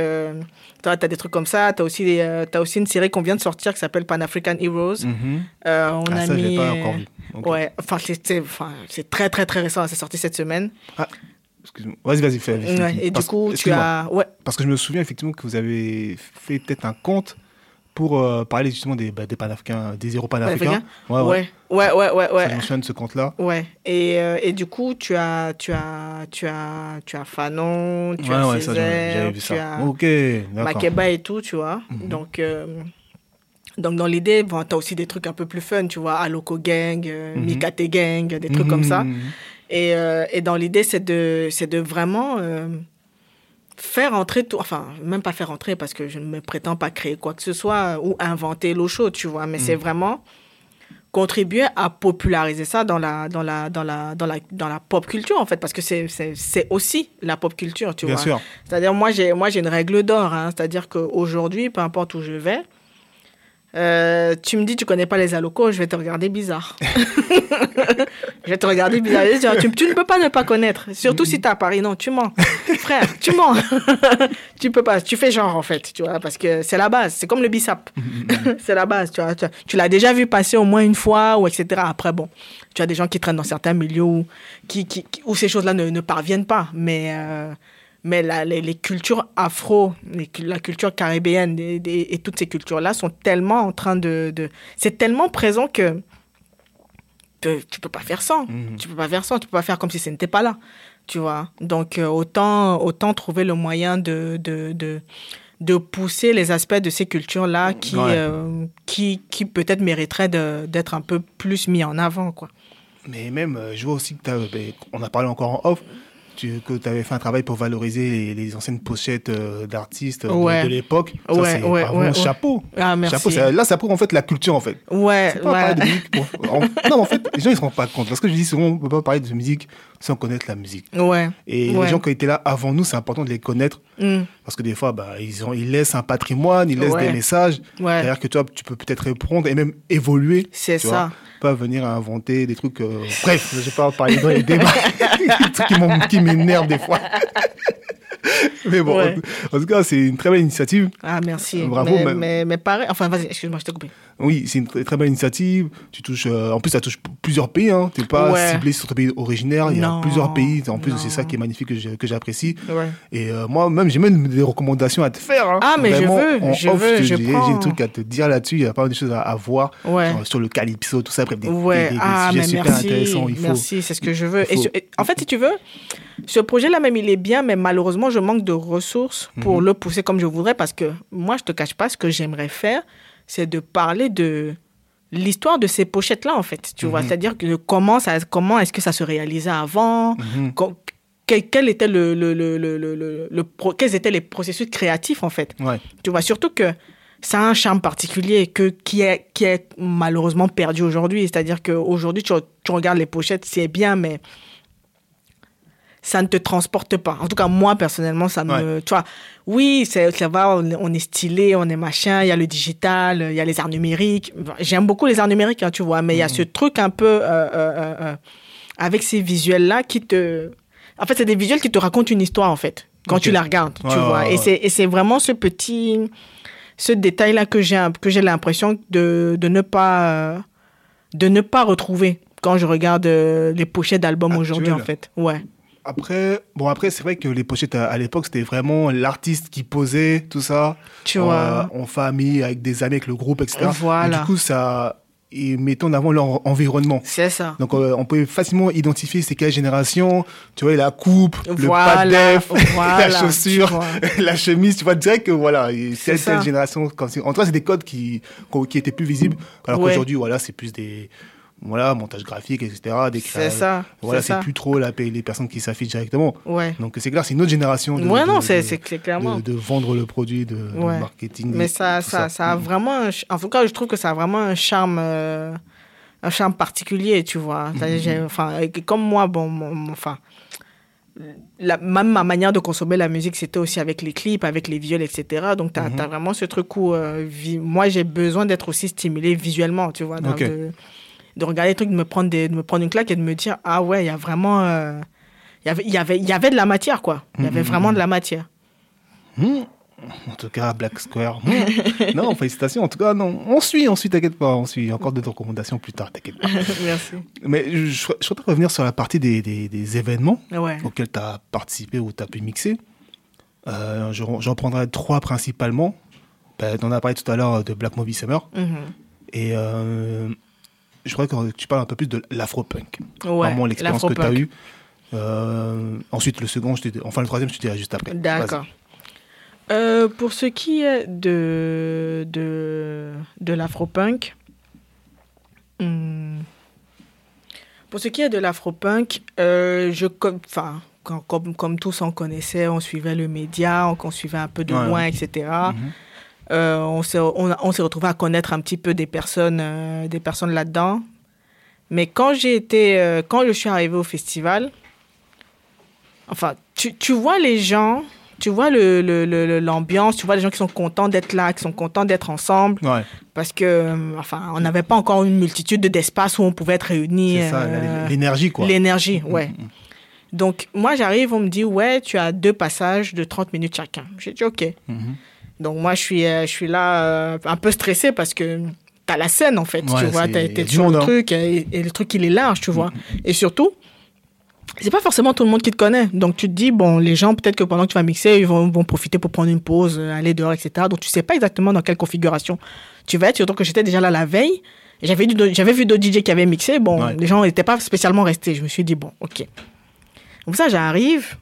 euh, tu as, des trucs comme ça. Tu as, aussi des, euh, t'as aussi une série qu'on vient de sortir qui s'appelle Pan African Heroes. Mhm. Euh, on Ah, a ça, mis. pas euh, encore vu. Ok. Ouais, enfin, c'est enfin, très, très, très récent. C'est sorti cette semaine. Excuse-moi. Vas-y, vas-y, fais. Ouais, et du coup, tu as. Ouais, Parce que je me souviens effectivement que vous avez fait peut-être un compte pour euh, parler justement des, bah, des panafricains, des héros panafricains. Panafricains ouais, ouais, ouais, ouais. ouais. Ça mentionne ce compte-là. Ouais, et, euh, et du coup, tu as, tu as, tu as, tu as Fanon, tu ouais, as ouais, Césaire, vu tu ça. as Ok, d'accord. Makeba et tout, tu vois. Mhm. Donc, euh, donc, dans l'idée, bon, tu as aussi des trucs un peu plus fun, tu vois, Aloko Gang, euh, Mhm. Mikate Gang, des trucs comme ça. Mhm. Et, euh, et dans l'idée, c'est de, de vraiment euh, faire entrer tout, enfin, même pas faire entrer parce que je ne me prétends pas créer quoi que ce soit ou inventer l'eau chaude, tu vois, mais c'est vraiment contribuer à populariser ça dans la, dans la, dans la, dans la, dans la pop culture, en fait, parce que c'est, c'est, c'est aussi la pop culture, tu Bien vois. sûr. C'est-à-dire, moi, j'ai, moi, j'ai une règle d'or, hein, c'est-à-dire qu'aujourd'hui, peu importe où je vais, euh, tu me dis tu connais pas les alocos, je vais te regarder bizarre. <laughs> je vais te regarder bizarre. Tu, ne peux pas ne pas connaître, surtout si tu à Paris. Non, tu mens. Frère, tu mens. <laughs> tu peux pas, tu fais genre en fait, tu vois, parce que c'est la base. C'est comme le bisap. <laughs> c'est la base, tu vois. Tu, l'as déjà vu passer au moins une fois, ou etc. Après, bon, tu as des gens qui traînent dans certains milieux où, ces choses-là ne, ne parviennent pas. Mais, euh, mais la- les, les cultures afro, les la culture caribéenne et, et- et toutes ces cultures-là sont tellement en train de... de c'est tellement présent que tu peux pas faire sans. Mhm. Tu peux pas faire sans. Tu peux pas faire comme si ce n'était pas là. Tu vois. Donc, euh, autant, autant trouver le moyen de, de, de, de pousser les aspects de ces cultures-là qui, Ouais. euh, qui, qui peut-être mériteraient d'être un peu plus mis en avant, quoi. Mais même, euh, je vois aussi que t'as, ben, on a parlé encore en off, tu, que tu avais fait un travail pour valoriser les, les anciennes pochettes euh, d'artistes de- Ouais. de, l'époque. Ça, Ouais, c'est ouais, ouais, chapeau. Ah, merci. Chapeau, ça- là, ça prouve en fait la culture, en fait. Ouais, pas ouais. parler de musique pour- en- Non, en fait, les gens, ils se rendent pas compte. Parce que je dis souvent, on peut pas parler de musique sans connaître la musique. Ouais. Et les gens qui étaient là avant nous, c'est important de les connaître. Mm. Parce que des fois, bah, ils, ont, ils laissent un patrimoine, ils laissent des messages. Ouais. C'est-à-dire que toi, tu peux peut-être répondre et même évoluer. C'est ça. vois. Pas venir à inventer des trucs. euh, Bref, je vais pas parler dans les débats. <laughs> des trucs qui m'énervent des fois. <laughs> Mais bon, Ouais. en, en tout cas, c'est une très belle initiative. Ah, merci. Bravo, mais- mais, mais pareil. Enfin, vas-y, excuse-moi, je t'ai coupé. Oui, c'est une très, très belle initiative. Tu touches, euh, en plus, ça touche plusieurs pays. Hein. Tu n'es pas Ouais. ciblé sur ton pays originaire. Il y a plusieurs pays. En plus, c'est ça qui est magnifique que j'apprécie. Ouais. Et euh, moi, même, j'ai même des recommandations à te faire. hein. Ah, mais je Vraiment, veux, je off, veux, je j'ai j'ai des trucs à te dire là-dessus. Il y a pas mal de choses à, à voir Ouais. sur, sur le calypso, tout ça. Bref, des, Ouais, des- des- ah, sujets super merci. intéressants. Il faut... Merci, c'est ce que je veux. il Et faut- sur- et en fait, si tu veux, ce projet-là, même, il est bien, mais malheureusement, je manque de ressources Mhm. pour le pousser comme je voudrais parce que moi, je te cache pas, ce que j'aimerais faire, c'est de parler de l'histoire de ces pochettes-là, en fait. Tu vois, Mhm. c'est-à-dire que comment, ça, comment est-ce que ça se réalisait avant? Mhm. co- quel, quel était le, le, le, le, le, le- le pro- quels étaient les processus créatifs, en fait? Ouais. Tu vois, surtout que ça a un charme particulier que, qui, est, qui est malheureusement perdu aujourd'hui. C'est-à-dire qu'aujourd'hui, tu, tu regardes les pochettes, c'est bien, mais ça ne te transporte pas. En tout cas, moi, personnellement, ça me... Tu vois, oui, c'est- ça va, on est, on est stylé, on est machin, il y a le digital, il y a les arts numériques. J'aime beaucoup les arts numériques, hein, tu vois, mais il y a ce truc un peu... euh, euh, euh, avec ces visuels-là qui te... En fait, c'est des visuels qui te racontent une histoire, en fait, quand tu la regardes, tu Ouais, vois. ouais, Et c'est- Et c'est vraiment ce petit ce détail-là que j'ai un- que j'ai l'impression de, de ne pas de ne pas retrouver quand je regarde les pochettes d'albums aujourd'hui en fait. Ouais. Après, bon, après, c'est vrai que les pochettes à, à l'époque, c'était vraiment l'artiste qui posait tout ça. Tu vois. En famille, avec des amis, avec le groupe, etc. Voilà. Et du coup, ça. Ils mettent en avant leur environnement. C'est ça. Donc, euh, on peut facilement identifier c'est quelle génération. Tu vois, la coupe, le Voilà, de def, <laughs> voilà, la chaussure, <laughs> la chemise. Tu vois direct que voilà, C'est telle génération. En tout cas, c'est des codes qui, qui étaient plus visibles. Alors Ouais. qu'aujourd'hui, voilà, c'est plus des. Voilà, montage graphique, etc. C'est ça, Voilà, c'est plus trop la, les personnes qui s'affichent directement. Ouais. Donc, c'est clair, c'est une autre génération. De, ouais, de- non, clairement. vendre le produit, de, Ouais. marketing. Mais ça, ça, ça a vraiment, un ch- en tout cas, je trouve que ça a vraiment un charme, euh, un charme particulier, tu vois. Mhm. j'ai- Enfin, comme moi, bon, enfin, la, même ma manière de consommer la musique, c'était aussi avec les clips, avec les visuels, etc. Donc, tu as, Mhm. vraiment ce truc où, euh, moi, j'ai besoin d'être aussi stimulé visuellement, tu vois. dans- de regarder les trucs, de me, prendre des, de me prendre une claque et de me dire, ah ouais, il y a vraiment. euh, il y avait, y, avait, y avait de la matière, quoi. Il y avait Mhm. vraiment de la matière. Hmm. En tout cas, Black Square. hmm. <laughs> non, félicitations. En tout cas, non. On suit, on suit, t'inquiète pas. On suit. Encore d'autres recommandations plus tard, t'inquiète pas. <laughs> Merci. Mais je, je, je souhaiterais revenir sur la partie des, des, des événements Ouais. auxquels tu as participé ou tu as pu mixer. Euh, J'en prendrai trois principalement. Ben, on a parlé tout à l'heure de Black Movie Summer. Mhm. Et euh, je voudrais que tu parles un peu plus de l'afro-punk. Ouais, Vraiment l'expérience que tu as eue. Euh, ensuite, le second, je te dis- enfin le troisième, je te dirai juste après. D'accord. Euh, pour ce qui est de, de, de l'afropunk, hum, pour ce qui est de l'afropunk, euh, je, com- enfin, quand- comme, comme tous on connaissait, on suivait le média, on, on suivait un peu de Ouais. loin, etc. on s'est on, retrouvé à connaître un petit peu des personnes, euh, des personnes là-dedans. Mais quand j'ai été, euh, quand je suis arrivé au festival, enfin, tu, tu vois les gens, tu vois le- le- le- le- l'ambiance, tu vois les gens qui sont contents d'être là, qui sont contents d'être ensemble, Ouais, parce que, euh, enfin, on n'avait pas encore une multitude de- d'espaces où on pouvait être réunis. c'est ça, euh, l'énergie quoi. L'énergie, Mhm, ouais. mhm. Donc, moi, j'arrive, on me dit, ouais, tu as deux passages de 30 minutes chacun. J'ai dit, OK. Mhm. Donc moi, je suis, euh, je suis là euh, un peu stressée parce que t'as la scène, en fait, Ouais, tu vois, du sur le hein. truc et, et le truc, il est large, tu vois. Et surtout, c'est pas forcément tout le monde qui te connaît. Donc tu te dis, bon, les gens, peut-être que pendant que tu vas mixer, ils vont, vont profiter pour prendre une pause, euh, aller dehors, etc. Donc tu sais pas exactement dans quelle configuration tu vas être, surtout que j'étais déjà là la veille. J'avais vu d'autres DJ qui avaient mixé. Bon, Ouais. les gens n'étaient pas spécialement restés. Je me suis dit, bon, ok. Donc ça, j'arrive.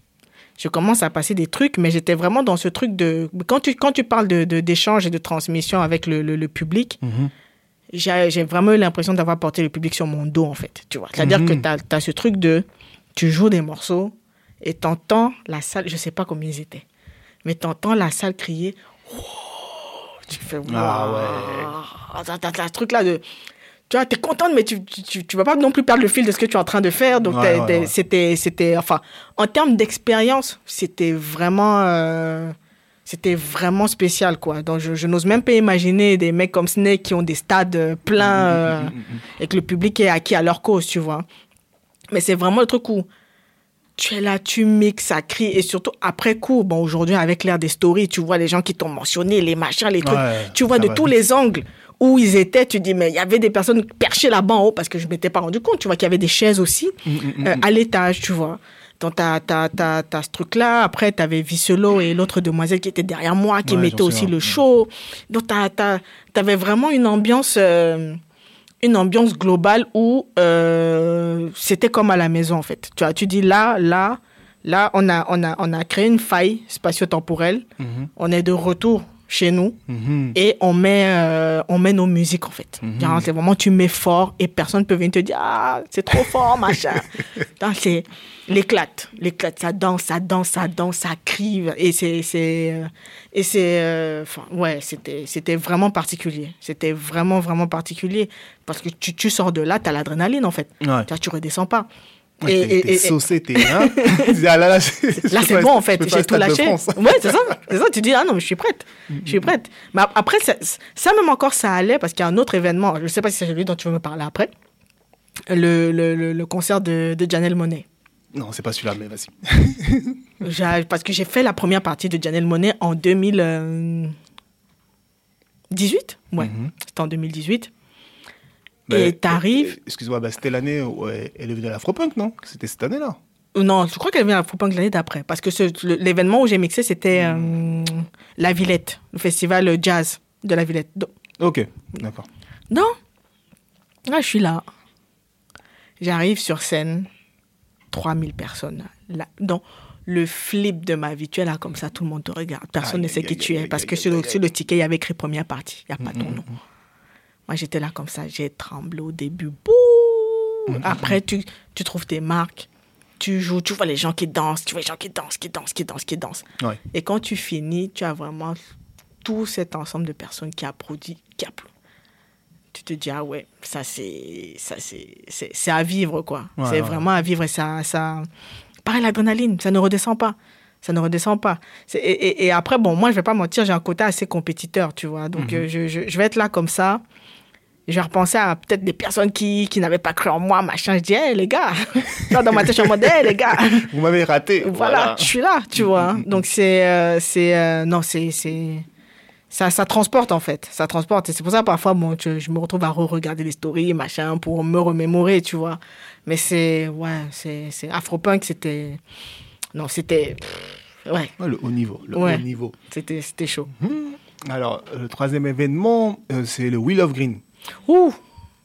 Je commence à passer des trucs, mais j'étais vraiment dans ce truc de... Quand tu, quand tu parles d'échange de, d'échange et de transmission avec le, le, public, Mhm. j'ai vraiment eu l'impression d'avoir porté le public sur mon dos, en fait. Tu vois, c'est-à-dire que Mhm. tu as, ce truc de... Tu joues des morceaux et t'entends la salle, je sais pas combien ils étaient, mais t'entends la salle crier... Wow tu fais... Ah ouais. T'as, ce truc-là de... Tu vois, t'es contente, mais tu, tu, tu, vas pas non plus perdre le fil de ce que tu es en train de faire. Donc, Ouais, t'es- ouais, t'es- ouais. c'était, c'était, enfin, en termes d'expérience, c'était vraiment, euh, c'était vraiment spécial, quoi. Donc, je, je n'ose même pas imaginer des mecs comme Snake qui ont des stades euh, pleins <laughs> euh, et que le public est acquis à leur cause, tu vois. Mais c'est vraiment le truc où tu es là, tu mixes, ça crie, et surtout après coup, bon, aujourd'hui, avec l'ère des stories, tu vois les gens qui t'ont mentionné, les machins, les trucs, tu vois de tous les angles où ils étaient, tu dis, mais il y avait des personnes perchées là-bas en haut parce que je m'étais pas rendu compte, tu vois qu'il y avait des chaises aussi Mm, euh, à l'étage, tu vois. Donc, t'as, t'as, t'as, t'as ce truc-là. Après, t'avais Vicelo et l'autre demoiselle qui était derrière moi, qui Ouais, mettait aussi le show. Donc, t'as, t'as, t'avais vraiment une ambiance, euh, une ambiance globale où euh, c'était comme à la maison, en fait. Tu vois, tu dis là, là, là, on a, on a, on a créé une faille spatio-temporelle. Mhm. On est de retour chez nous Mhm. et on met, euh, on met nos musiques en fait. Mhm. C'est vraiment, tu mets fort et personne ne peut venir te dire Ah, c'est trop fort, <laughs> machin. C'est l'éclate. L'éclate, ça danse, ça danse, ça danse, ça crie. Et c'est. c'est, euh, Et c'est. euh, ouais, c'était c'était vraiment particulier. C'était vraiment, vraiment particulier. Parce que tu, tu sors de là, tu as l'adrénaline en fait. Ouais. Tu vois, tu redescends pas. Ouais, Et- t'es- saucé, t'es hein <laughs> ah là, là, c'est- Là, c'est bon, en fait. J'ai tout lâché. Ouais, c'est ça. C'est ça. Tu dis, ah non, mais je suis prête. Je suis prête. Mais ap- après, ça, ça même encore, ça allait parce qu'il y a un autre événement. Je ne sais pas si c'est celui dont tu veux me parler après. Le, le, le, le concert de, de Janelle Monet. Non, c'est pas celui-là, mais vas-y. <laughs> Parce que j'ai fait la première partie de Janelle Monet en 2018. Ouais, Mhm. c'était en 2018. Ben, Et t'arrives. euh, Excuse-moi, bah, c'était l'année où elle est venue à l'Afropunk, non? C'était cette année-là. Non, je crois qu'elle vient à Faux-Punk l'année d'après. Parce que l'événement où j'ai mixé, c'était euh, La Villette, le festival jazz de La Villette. Donc, Ok, d'accord. Non. Là, je suis là. J'arrive sur scène. 3000 personnes. Là, dans le flip de ma vie, tu es là comme ça, tout le monde te regarde. Personne Aïe, ne sait aïe, qui aïe, tu es. Parce que sur le, sur le ticket, il y avait écrit première partie. Il n'y a pas ton Mhm, nom. Moi, j'étais là comme ça. J'ai tremblé au début. Bouh Après, tu, tu trouves tes marques. Tu joues, tu vois les gens qui dansent. Tu vois les gens qui dansent, qui dansent, qui dansent, qui dansent. Ouais. Et quand tu finis, tu as vraiment tout cet ensemble de personnes qui applaudissent, qui applaudissent. Tu te dis, ah ouais, ça c'est, ça c'est, à vivre, quoi. Ouais, c'est ouais. vraiment à vivre et ça, ça, pareil, l'adrénaline, ça ne redescend pas. Ça ne redescend pas. Et, et- et après, bon, moi, je vais pas mentir, j'ai un côté assez compétiteur, tu vois. Donc, Mhm. euh, je, je, je vais être là comme ça. Je vais repenser à peut-être des personnes qui, qui n'avaient pas cru en moi, machin. Je dis, hé, les gars. <laughs> Genre, dans ma tête, je suis en mode, les gars. <laughs> Vous m'avez raté. Voilà, je suis là, tu vois. Donc c'est, euh, c'est, euh, non, c'est, ça, ça transporte en fait, ça transporte. Et c'est pour ça parfois, bon, je, je me retrouve à re-regarder les stories, machin, pour me remémorer, tu vois. Mais c'est, ouais, c'est, c'est Afropunk, c'était, non, c'était, ouais, Ouais, le haut niveau. Le Ouais. haut niveau. c'était, c'était chaud. Alors, le troisième événement, euh, c'est le Wheel of Green. Ouh!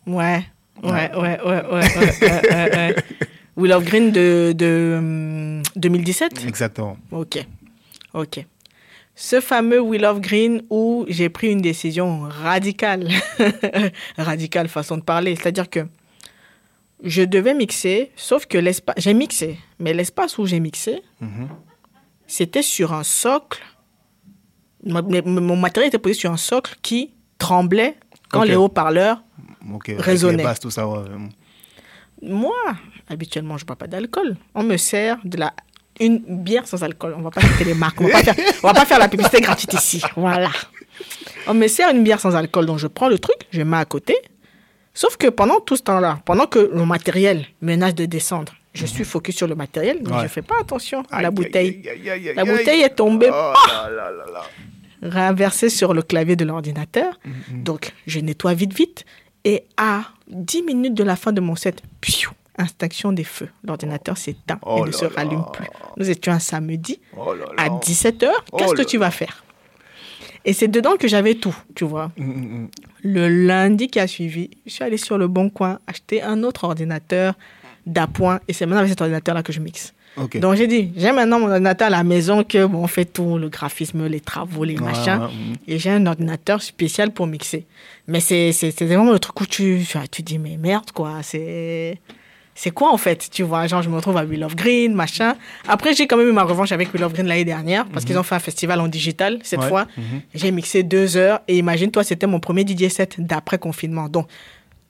Ouais. Ouais, ouais, ouais, ouais. ouais, ouais, <laughs> Willow Green de, de hum, 2017 Exactement. Ok. Ok. Ce fameux Will of Green où j'ai pris une décision radicale. <laughs> radicale façon de parler. C'est-à-dire que je devais mixer, sauf que l'espace. J'ai mixé, mais l'espace où j'ai mixé, mm -hmm. c'était sur un socle. Mon matériel était posé sur un socle qui tremblait quand les haut-parleurs. Ok, avec Raisonner. les basses, tout ça. ouais. Moi, habituellement, je ne bois pas d'alcool. On me sert de la une bière sans alcool. On va pas citer les marques. On va pas faire, on va pas faire la publicité gratuite ici. Voilà. On me sert une bière sans alcool, donc je prends le truc, je mets à côté. Sauf que pendant tout ce temps-là, pendant que le matériel menace de descendre, je suis focus sur le matériel, mais Ouais. je fais pas attention à la bouteille. aïe, aïe, aïe, aïe, La bouteille est tombée, Oh là là là là. renversée sur le clavier de l'ordinateur. Mhm. Donc, je nettoie vite, vite. Et à 10 minutes de la fin de mon set, piou, extinction des feux. L'ordinateur s'éteint Oh et ne se rallume plus. Nous étions un samedi Oh là à là. 17h. Qu'est-ce Oh que tu vas faire? Et c'est dedans que j'avais tout, tu vois. Mm, mm, mm. Le lundi qui a suivi, je suis allée sur le bon coin acheter un autre ordinateur d'appoint et c'est maintenant avec cet ordinateur-là que je mixe. Donc j'ai dit, j'ai maintenant mon ordinateur à la maison que bon, on fait tout, le graphisme, les travaux, les machins. mhm. Et j'ai un ordinateur spécial pour mixer. Mais c'est vraiment le truc où tu, dis, mais merde, quoi. C'est c'est quoi en fait Tu vois, genre je me retrouve à Wheel of Green, machin. Après, j'ai quand même eu ma revanche avec Wheel of Green l'année dernière parce qu'ils ont fait un festival en digital cette Mhm. Ouais, fois. mhm. J'ai mixé deux heures et imagine-toi, c'était mon premier DJ set d'après confinement. Donc,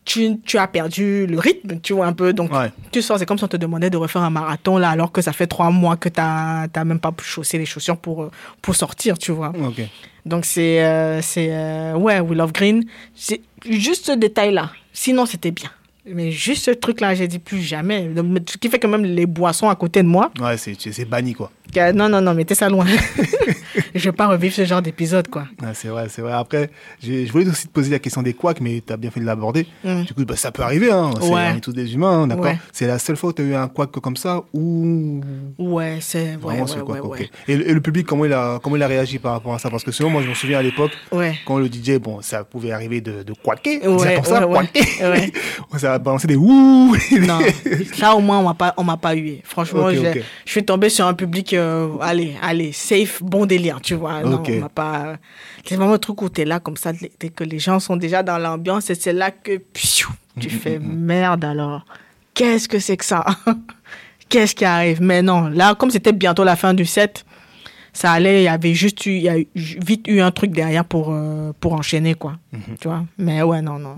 tu, tu as perdu le rythme, tu vois un peu. Donc, Ouais. tu sors, c'est comme si on te demandait de refaire un marathon là, alors que ça fait trois mois que tu n'as même pas chaussé les chaussures pour, pour sortir, tu vois. Donc, c'est. euh, c'est euh, ouais, We Love Green. C'est juste ce détail-là. Sinon, c'était bien. Mais juste ce truc-là, j'ai dit plus jamais. Ce qui fait que même les boissons à côté de moi, Ouais, c'est c'est banni, quoi. non, non, non, mettez ça loin. <laughs> je vais pas revivre ce genre d'épisode, quoi. C'est vrai, c'est vrai. Après, je voulais aussi te poser la question des couacs, mais tu as bien fait de l'aborder. Mm. Du coup, bah, ça peut arriver, hein. C'est- Ouais. On est tous des humains, d'accord? Ouais. C'est la seule fois où tu as eu un couac comme ça ou? Ouais, c'est. Vraiment ce ouais, couac. Et, le- et le public, comment il, a, comment il a réagi par rapport à ça? Parce que souvent, moi, je me souviens à l'époque, quand le DJ, bon, ça pouvait arriver de, de quacker, Ouais, c'est comme ça, quacker. <laughs> Ouais. ça a balancé des ouh Non, <laughs> ça au moins on m'a pas, on m'a pas eu. Franchement, Ok, j'ai- ok. je suis tombée sur un public, euh, allez, allez, safe, bon délire, tu vois. Non, Ok. on m'a pas. C'est vraiment un truc où t'es là comme ça, dès que les gens sont déjà dans l'ambiance, et c'est là que pfiou, tu fais merde alors. Qu'est-ce que c'est que ça? <laughs> Qu'est-ce qui arrive? Mais non, là, comme c'était bientôt la fin du set, ça allait. Il y avait juste eu, il y a vite eu un truc derrière pour euh, pour enchaîner quoi. Tu vois? Mais ouais, non, non.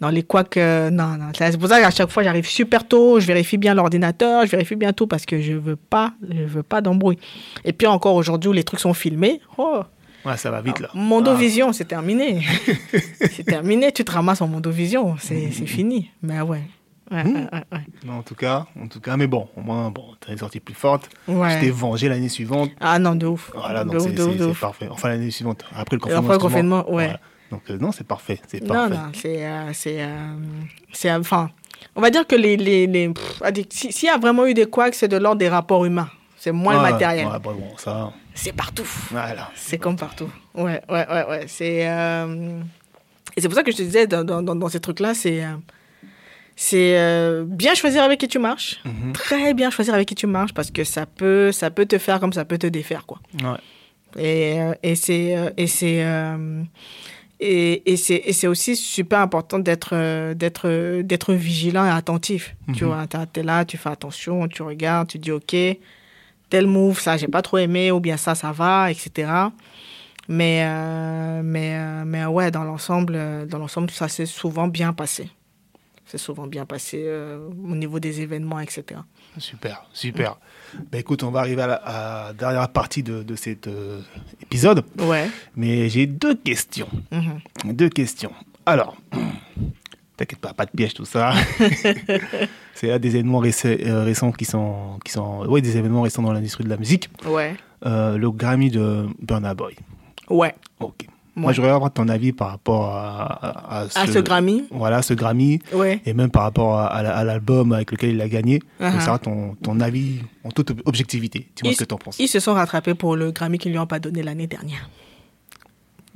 Non, les couacs, euh, non, non. C'est pour ça qu'à chaque fois, j'arrive super tôt, je vérifie bien l'ordinateur, je vérifie bien tout parce que je veux pas, je veux pas d'embrouille. Et puis encore aujourd'hui où les trucs sont filmés, oh, Ouais, ça va vite, là. Mondovision, c'est terminé. <laughs> c'est terminé, tu te ramasses en Mondovision, c'est c'est fini. Mais ouais. Ouais, ouais, ouais, ouais. Non, en tout cas, en tout cas, mais bon, au moins, bon, t'as une sortie plus forte. Ouais. Tu t'es vengé l'année suivante. Ah non, de ouf. Voilà, donc c'est parfait. Enfin, l'année suivante, après le après confinement. le excuse-moi. confinement, ouais. Donc, euh, non, c'est parfait, c'est Non, parfait. non, c'est. euh, c'est, euh, c'est, enfin, on va dire que les. les, les si- S'il y a vraiment eu des couacs, c'est de l'ordre des rapports humains. C'est moins Ouais, le matériel. Ouais, bon, bon, ça, C'est partout. voilà. C'est comme partout. Ouais, ouais, ouais, ouais. C'est. euh, Et c'est pour ça que je te disais, dans, dans, ces trucs-là, c'est. euh, C'est euh, bien choisir avec qui tu marches. Mhm. Très bien choisir avec qui tu marches parce que ça peut, ça peut te faire comme ça peut te défaire, quoi. Ouais. Et, euh, et c'est euh, et c'est euh, et, et c'est aussi super important d'être euh, d'être euh, d'être vigilant et attentif. Tu Mhm. vois, t'as- t'es là, tu fais attention, tu regardes, tu dis ok, tel move ça j'ai pas trop aimé ou bien ça ça va, etc. Mais euh, mais euh, mais ouais dans l'ensemble dans l'ensemble ça s'est souvent bien passé. C'est souvent bien passé euh, au niveau des événements, etc. Super, super. Ben, écoute, on va arriver à la à la dernière partie de, de cet euh, épisode. Ouais. Mais j'ai deux questions. Mhm. Deux questions. Alors, <clears throat> t'inquiète pas, pas de piège, tout ça. <laughs> C'est là des événements récents, euh, récents qui sont, qui sont, ouais, des événements récents dans l'industrie de la musique. Ouais. Euh, le Grammy de Burna Boy. Ouais. Ok. Moi, je voudrais avoir ton avis par rapport à, à, À ce Grammy. Voilà, ce Grammy. Ouais. Et même par rapport à, à la- à l'album avec lequel il a gagné. Veux Uh-huh. savoir ton, ton avis en toute objectivité. Dis-moi ce que tu en penses. Ils se sont rattrapés pour le Grammy qu'ils lui ont pas donné l'année dernière.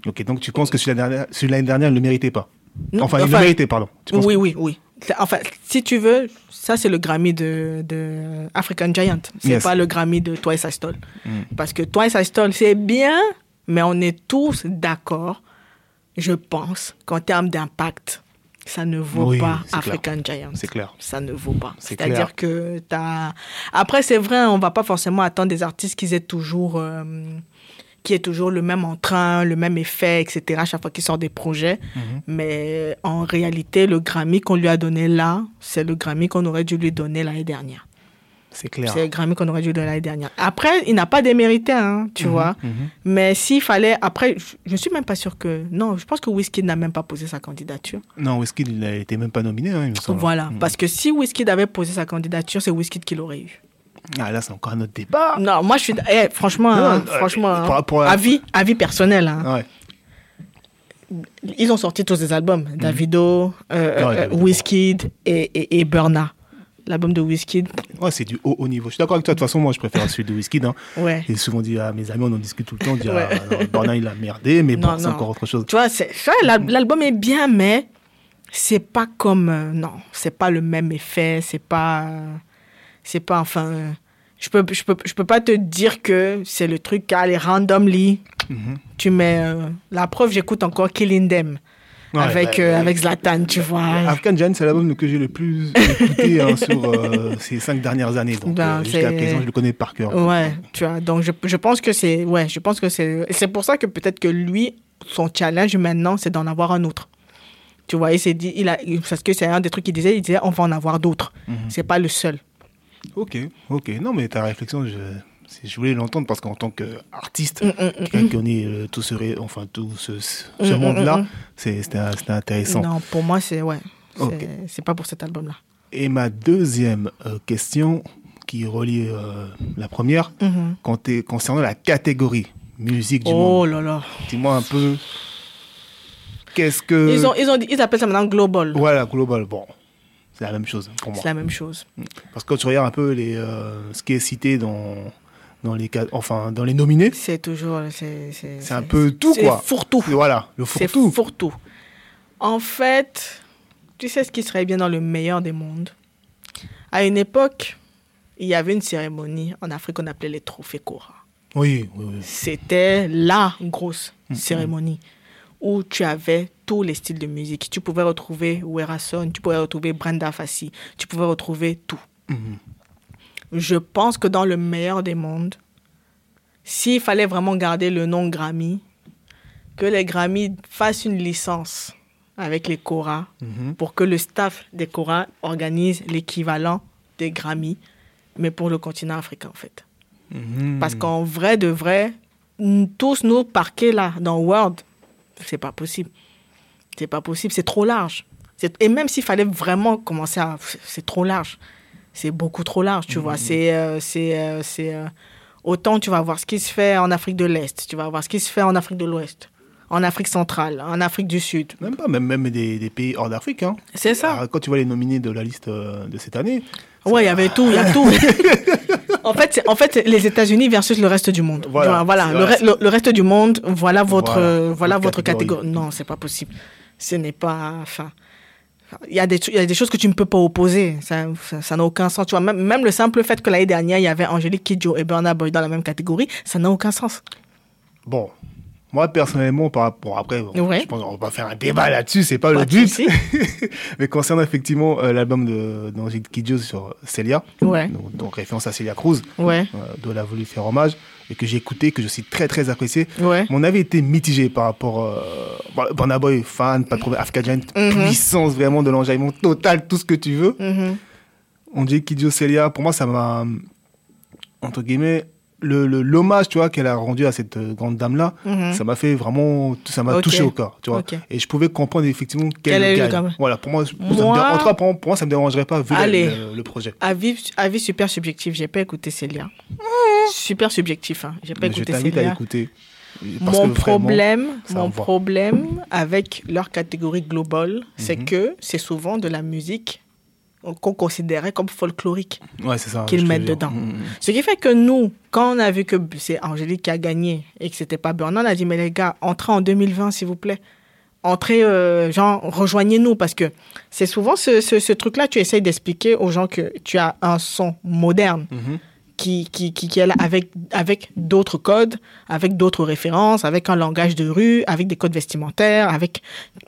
Ok, donc tu penses que celui de l'année dernière, dernière ne le méritait pas? Non, Enfin, il le enfin, méritait, pardon. Tu Oui, oui, oui. Enfin, si tu veux, ça c'est le Grammy de, de African Giant. C'est Yes. pas le Grammy de Twice I Stole. Mm. Parce que Twice I Stole, c'est bien, mais on est tous d'accord, je pense, qu'en termes d'impact, ça ne vaut Oui, pas c'est clair. African Giant. C'est clair. Ça ne vaut pas. C'est C'est-à-dire que t'as. Après, c'est vrai, on va pas forcément attendre des artistes qui aient toujours. euh, qui aient toujours le même entrain, le même effet, etc. à chaque fois qu'ils sortent des projets. Mhm. Mais en réalité, le Grammy qu'on lui a donné là, c'est le Grammy qu'on aurait dû lui donner l'année dernière. C'est clair. C'est le Grammy qu'on aurait dû donner l'année dernière. Après, il n'a pas démérité, hein, tu vois. Mhm. Mais s'il fallait. Après, je, je suis même pas sûr que. Non, je pense que Wizkid n'a même pas posé sa candidature. Non, Wizkid, il a été même pas nominé, hein, il me semble. Voilà. Mhm. Parce que si Wizkid avait posé sa candidature, c'est Wizkid qui l'aurait eu. Ah, là, c'est encore un autre débat. Non, moi, je suis. eh, franchement, Non, hein, euh, franchement. hein, avis, avis personnel. hein. Ouais. Ils ont sorti tous des albums. Davido, euh, Mhm. Euh. Wizkid et, et, et Burna. L'album de Wizkid. Ouais, c'est du haut, haut niveau. Je suis d'accord avec toi. De toute façon, moi, je préfère celui de Wizkid. Hein. Ouais. J'ai souvent dit à mes amis, on en discute tout le temps. On dit, Ouais. ah, Burna, il a merdé, mais bon, c'est encore autre chose. Tu vois, l'album est bien, mais c'est pas comme. euh, non, c'est pas le même effet. C'est pas. euh, c'est pas, enfin. euh, Je peux, je peux, je peux pas te dire que c'est le truc allez, randomly. Mhm. Tu mets euh, la preuve, j'écoute encore Killing Them Ouais, avec, euh, ouais. avec Zlatan, tu vois. African Giant, c'est l'album que j'ai le plus écouté hein, <laughs> sur euh, ces cinq dernières années. Donc, Ben, euh, jusqu'à présent, je le connais par cœur. Ouais, tu vois. Donc, je, je pense que c'est. Ouais, je pense que c'est. C'est pour ça que peut-être que lui, son challenge maintenant, c'est d'en avoir un autre. Tu vois, il s'est dit. Il a, parce que c'est un des trucs qu'il disait. Il disait, on va en avoir d'autres. Mhm. C'est pas le seul. Ok, ok. Non, mais ta réflexion, je, je voulais l'entendre parce qu'en tant qu'artiste, Mm, mm, mm, quelqu'un mm. qui connaît euh, tout ce, ré- enfin, tout ce, ce monde-là, c'était intéressant. Non, pour moi, c'est. Ouais. C'est pas pour cet album-là. Et ma deuxième euh, question, qui relie euh, la première, Mhm. quand t'es- concernant la catégorie musique du Oh monde. là là. Dis-moi un peu, qu'est-ce que... Ils, ont, ils, ont, dit- ils appellent ça maintenant Global. Voilà, global, bon, c'est la même chose pour moi. C'est la même chose. Parce que quand tu regardes un peu les, euh, ce qui est cité dans, dans, les, enfin, dans les nominés, C'est toujours. C'est un peu tout, quoi. fourre-tout. Voilà, le C'est fourre-tout. fourre-tout. En fait, tu sais ce qui serait bien dans le meilleur des mondes? À une époque, il y avait une cérémonie en Afrique qu'on appelait les trophées Cora. Oui, oui, oui. C'était la grosse Mhm. cérémonie où tu avais tous les styles de musique. Tu pouvais retrouver Werason, tu pouvais retrouver Brenda Fassi, tu pouvais retrouver tout. Mhm. Je pense que dans le meilleur des mondes, s'il fallait vraiment garder le nom Grammy, que les Grammy fassent une licence avec les Cora Mhm. pour que le staff des Cora organise l'équivalent des Grammy, mais pour le continent africain en fait. Mhm. Parce qu'en vrai de vrai, tous nos parquets là dans World, c'est pas possible. C'est pas possible, c'est trop large. C'est- Et même s'il fallait vraiment commencer à. C'est trop large. C'est beaucoup trop large, tu vois. C'est. euh, c'est, euh, c'est, euh, autant tu vas voir ce qui se fait en Afrique de l'Est, tu vas voir ce qui se fait en Afrique de l'Ouest, en Afrique centrale, en Afrique du Sud. Même pas, même, même des, des pays hors d'Afrique. Hein. C'est ça. Ah, Quand tu vois les nominés de la liste de cette année, Ouais, il y avait tout, il y a tout. <laughs> en fait, en fait les États-Unis versus le reste du monde. Voilà, Voilà, le, vrai. re- le- le reste du monde, voilà votre, Voilà, votre catégorie. catégorie. Non, c'est pas possible. Ce n'est pas, enfin, il y a des, il y a des choses que tu ne peux pas opposer. Ça, ça, ça n'a aucun sens. Tu vois, même, même le simple fait que l'année dernière il y avait Angélique Kidjo et Burna Boy dans la même catégorie, ça n'a aucun sens. bon, moi personnellement, par rapport après, Ouais. je pense qu'on va pas faire un débat là-dessus, c'est pas, Pas le but. <laughs> Mais concernant effectivement euh, l'album d'Angélique Kidjo sur Celia, Ouais, donc, donc référence à Celia Cruz, ouais, euh, dont elle a voulu faire hommage, et que j'ai écouté, que je suis très très apprécié. ouais. Mon avis était mitigé par rapport. Euh, bon, Burna Boy, fan, pas trop Africa Giant, Mhm. puissance vraiment de l'enjaillement total, tout ce que tu veux. Mhm. On dit Kidjo Celia, pour moi, ça m'a. Entre guillemets, le l'hommage, tu vois, qu'elle a rendu à cette euh, grande dame-là, Mhm. ça m'a fait vraiment. Ça m'a touché au cœur, tu vois. Et je pouvais comprendre effectivement Quel qu'elle le gagne. Voilà, pour moi, ça me Moi- en tout cas, pour, moi, ça me dérangerait pas vu le- Allez. le, le projet. Avis, avis super subjectif, j'ai pas écouté Célia. Super subjectif, hein. J'ai pas Mais je écouté t'invite à Célia. écouter. Parce Mon que problème, mon problème avec leur catégorie globale, c'est Mhm. que c'est souvent de la musique qu'on considérait comme folklorique. Ouais, qu'ils mettent dedans. Mm, mm. Ce qui fait que nous, quand on a vu que c'est Angélique qui a gagné et que c'était pas Burna, on a dit mais les gars, entrez en 2020 s'il vous plaît. Entrez, euh, genre, rejoignez-nous parce que c'est souvent ce, ce, ce truc-là, tu essayes d'expliquer aux gens que tu as un son moderne Mhm. qui, qui, qui, qui est là avec, avec d'autres codes, avec d'autres références, avec un langage de rue, avec des codes vestimentaires, avec,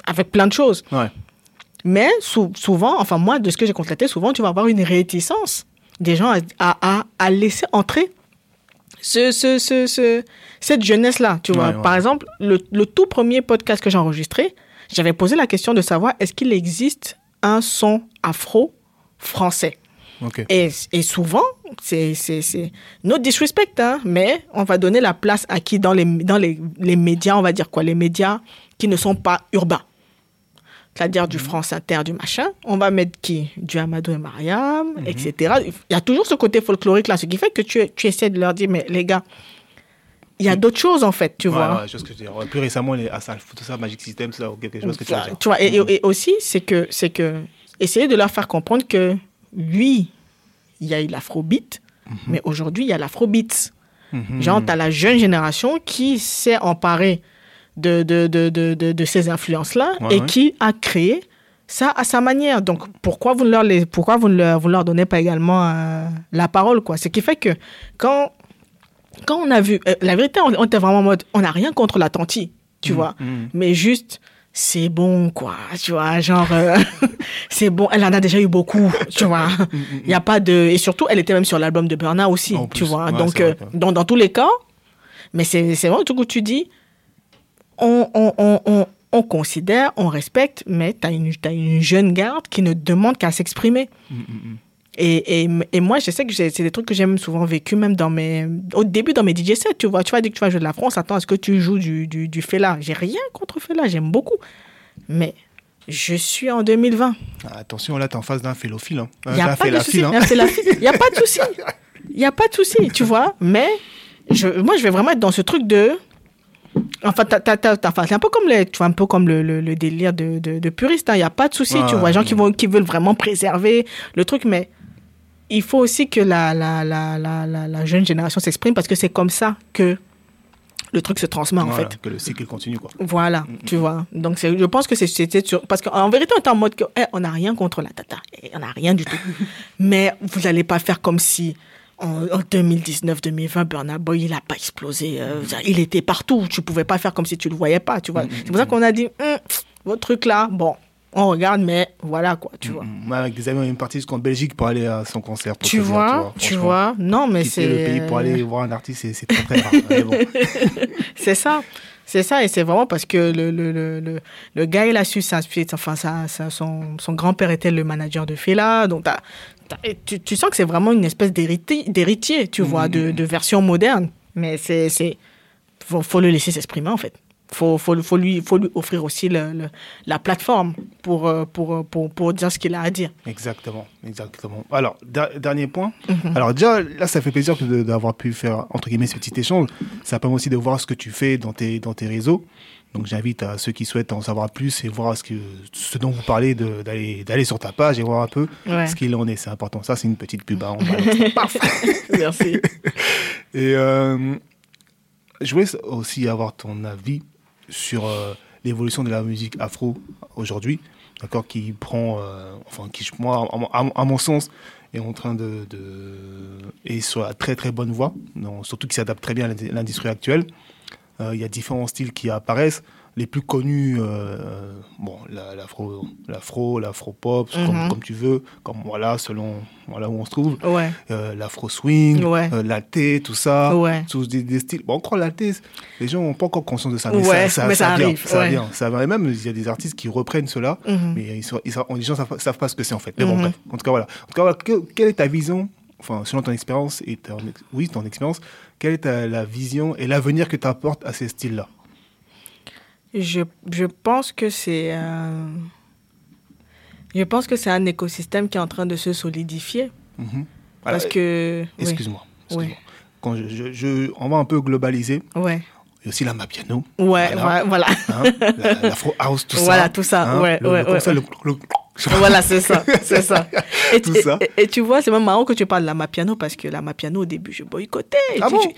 avec plein de choses. Ouais. Mais sou- souvent, enfin moi, de ce que j'ai constaté, souvent tu vas avoir une réticence des gens à, à, laisser entrer ce, ce, ce, ce- cette jeunesse-là. Tu vois, Ouais, ouais. par exemple, le, le tout premier podcast que j'ai enregistré, j'avais posé la question de savoir est-ce qu'il existe un son afro français. Ok. Et, et souvent, c'est no disrespect, hein, mais on va donner la place à qui dans les, dans les, les médias, on va dire quoi, les médias qui ne sont pas urbains. C'est-à-dire du France Inter, du machin. On va mettre qui? Du Amadou et Mariam, etc. Il y a toujours ce côté folklorique là, ce qui fait que tu, tu essaies de leur dire, mais les gars, il y a d'autres choses en fait, tu Ouais, vois. ouais, vois ce que je Plus récemment, les Asa, tout ça, Magic System, tout ça, ou quelque chose que tu veux dire. Tu vois, et, et- et aussi, c'est que, c'est que, essayer de leur faire comprendre que, oui, il y a eu l'afrobeat, mais aujourd'hui, il y a l'afrobeat. Genre, tu as la jeune génération qui s'est emparée de, de, de, de, de, ces influences-là Ouais, et ouais. qui a créé ça à sa manière. Donc, pourquoi vous ne leur, les, pourquoi vous ne leur, vous leur donnez pas également euh, la parole, quoi? Ce qui fait que quand, quand on a vu... euh, la vérité, on, on était vraiment en mode, on n'a rien contre la tu vois? mm. Mais juste, c'est bon, quoi. Tu vois, genre, euh, <laughs> c'est bon. Elle en a déjà eu beaucoup, tu vois? Il y a pas de... Et surtout, elle était même sur l'album de Burna aussi, En tu plus, vois? ouais, Donc, euh, que- dans, tous les cas, mais c'est c'est vraiment le truc où tu dis, on, on, on, on, on considère, on respecte, mais tu as une, t'as une jeune garde qui ne demande qu'à s'exprimer. Et, et, et moi, je sais que c'est des trucs que j'ai souvent vécu, même dans mes, au début dans mes DJ sets, tu vois. Tu vas dire que tu vas jouer de la France, attends, est-ce que tu joues du, du, du Fela? J'ai rien contre Fela, j'aime beaucoup. Mais je suis en 2020. Ah, Attention, là, t'es en face d'un félophile. Hein. Il n'y a D'un pas de souci. hein. Il n'y a pas de souci. <laughs> Il n'y a pas de souci, tu vois. Mais je, moi, je vais vraiment être dans ce truc de. Enfin, t'as- t'as- t'as- t'as- enfin, c'est un peu comme, les, tu vois, un peu comme le, le, le délire de, de, de puriste. Il n'y a pas de souci, tu vois. ouais, gens qui, vont, qui veulent vraiment préserver le truc, mais il faut aussi que la, la, la, la, la, jeune génération s'exprime parce que c'est comme ça que le truc se transmet, en Voilà, fait. Que le cycle continue, quoi. Voilà, tu vois. Donc, c'est- je pense que c'est- c'était sur... Parce qu'en vérité, on était en mode que, eh, on n'a rien contre la tata. Eh, on n'a rien du tout. <laughs> Mais vous n'allez pas faire comme si en, en 2019-2020, Burna Boy, il n'a pas explosé. euh, il était partout. Tu pouvais pas faire comme si tu le voyais pas, tu vois. C'est pour ça qu'on a dit, Hum, votre truc là, bon, on regarde, mais voilà, quoi, tu vois. Moi, avec des amis, on est parti jusqu'en Belgique pour aller à son concert. pour Tu dire, vois, tu vois. Non, mais c'est... le pays pour aller voir un artiste, c'est- très très rare. Bon. <laughs> C'est ça. C'est ça, et c'est vraiment parce que le, le, le, le, gars, il a su s'inspirer. Enfin, ça, ça, son, son grand-père était le manager de Fela. Donc, et tu, tu sens que c'est vraiment une espèce d'héritier, tu vois, de, de version moderne. Mais c'est. c'est faut, faut le laisser s'exprimer, en fait. Faut, faut, faut, lui, faut lui offrir aussi le, le- la plateforme pour, euh, pour, pour, pour dire ce qu'il a à dire. Exactement, exactement. Alors, der- dernier point. Mhm. Alors déjà, là, ça fait plaisir d'avoir pu faire, entre guillemets, ce petit échange. Ça permet aussi de voir ce que tu fais dans tes, dans tes réseaux. Donc, j'invite à ceux qui souhaitent en savoir plus et voir ce, que, ce dont vous parlez, d'aller sur ta page et voir un peu Ouais. ce qu'il en est. C'est important. Ça, c'est une petite pub. hein, on balance. <laughs> Paf <laughs> Merci. <laughs> Et euh, je voulais aussi avoir ton avis sur euh, l'évolution de la musique afro aujourd'hui, d'accord, qui prend, euh, enfin, qui, moi, à, mon- à mon- à mon sens, est en train de, de est sur la très très bonne voie, non, surtout qui s'adapte très bien à l'industrie actuelle. Euh, Il y a différents styles qui apparaissent. Les plus connus, euh, bon, la- l'afro, l'afro, l'afro-pop, comme, Mhm. comme tu veux, comme voilà, selon voilà où on se trouve Ouais. euh, l'afro swing, Ouais. la thé, tout ça, Ouais. tous des, des styles. Bon, encore la thé, les gens n'ont pas encore conscience de ça, mais ça, ça, mais ça vient, arrive, ça ouais. vient, ça vient. Et même il y a des artistes qui reprennent cela, Mhm. mais ils sont, ils sont- les gens savent, savent pas ce que c'est en fait. Mais bon, Mhm. bref. En tout cas, voilà. En tout cas, voilà. Que- quelle est ta vision, enfin, selon ton expérience et ton, ex- oui, ton expérience, quelle est ta, la vision et l'avenir que tu apportes à ces styles-là? Je, je pense que c'est euh, je pense que c'est un écosystème qui est en train de se solidifier Mhm. Voilà. parce que Excuse-moi. Oui. Quand je- je- on va un peu globaliser, ouais il y a aussi la Mapiano, ouais Voilà. voilà. Hein, la- house, tout ça. Voilà, tout ça, hein, ouais, le- ouais, le- ouais, ça, le- Voilà, c'est ça <laughs> c'est ça. Et, Tout et- ça. Et, et tu vois c'est même marrant que tu parles de la Mapiano parce que la Mapiano au début je boycottais. Ah tu- bon? tu-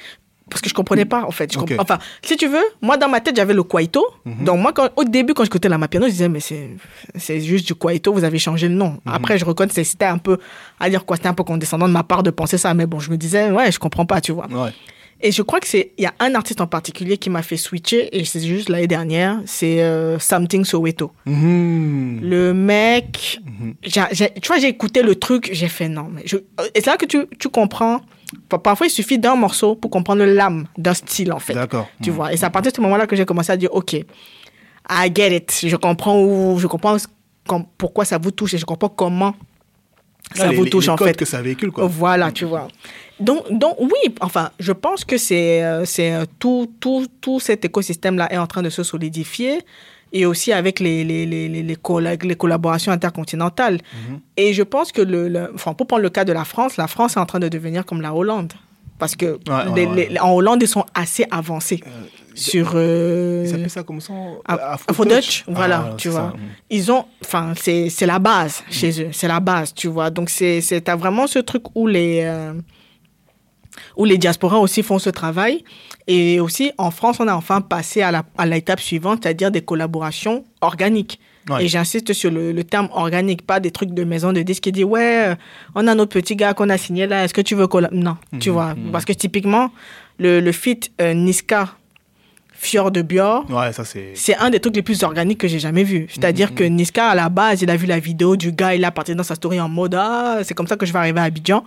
parce que je comprenais pas en fait. Je enfin si tu veux moi dans ma tête j'avais le kwaito. Mhm. donc moi quand, au début quand j'écoutais la Mapiano je disais mais c'est juste du kwaito vous avez changé le nom. Mhm. après je reconnais que c'était un peu à dire quoi c'était un peu condescendant de ma part de penser ça. Mais bon je me disais ouais je comprends pas tu vois. Ouais. Et je crois que c'est il y a un artiste en particulier qui m'a fait switcher et c'est juste l'année dernière, c'est euh, Something Soweto. Mhm. Le mec, j'ai- tu vois, j'ai écouté le truc, j'ai fait non. Mais je, et c'est là que tu, tu comprends. Pa- Parfois, il suffit d'un morceau pour comprendre l'âme d'un style, en fait. D'accord. Tu Mhm. vois. Et c'est à partir de ce moment-là que j'ai commencé à dire, OK, I get it. Je comprends où, je comprends pourquoi ça vous touche et je comprends comment ça Ah, les- vous les- touche, les en fait. que ça véhicule, quoi. Voilà, tu vois. Donc, donc oui, enfin, je pense que c'est euh, c'est euh, tout, tout, tout cet écosystème-là est en train de se solidifier et aussi avec les, les, les, les, les, colla- les collaborations intercontinentales. Mhm. Et je pense que, le, le- enfin, pour prendre le cas de la France, la France est en train de devenir comme la Hollande. Parce que ouais, les- ouais. les- en Hollande, ils sont assez avancés sur... euh, Ils appellent ça comme ça Af- Afro-Dutch, voilà, tu c'est vois. ça. Mhm. ils ont, enfin, c'est la base chez eux, c'est la base, tu vois. Donc, c'est, c'est, t'as vraiment ce truc où les, euh, où les diasporas aussi font ce travail. Et aussi, en France, on a enfin passé à la, à l'étape suivante, c'est-à-dire des collaborations organiques. Ouais. Et j'insiste sur le, le terme organique, pas des trucs de maison de disques qui dit ouais, euh, on a notre petit gars qu'on a signé là, est-ce que tu veux colla? Non, tu vois. Parce que typiquement, le, le feat euh, Niska Fjord de Bior, Ouais, ça c'est. c'est un des trucs les plus organiques que j'ai jamais vu. C'est-à-dire que Niska, à la base, il a vu la vidéo du gars, il a parti dans sa story en mode Ah, c'est comme ça que je vais arriver à Abidjan.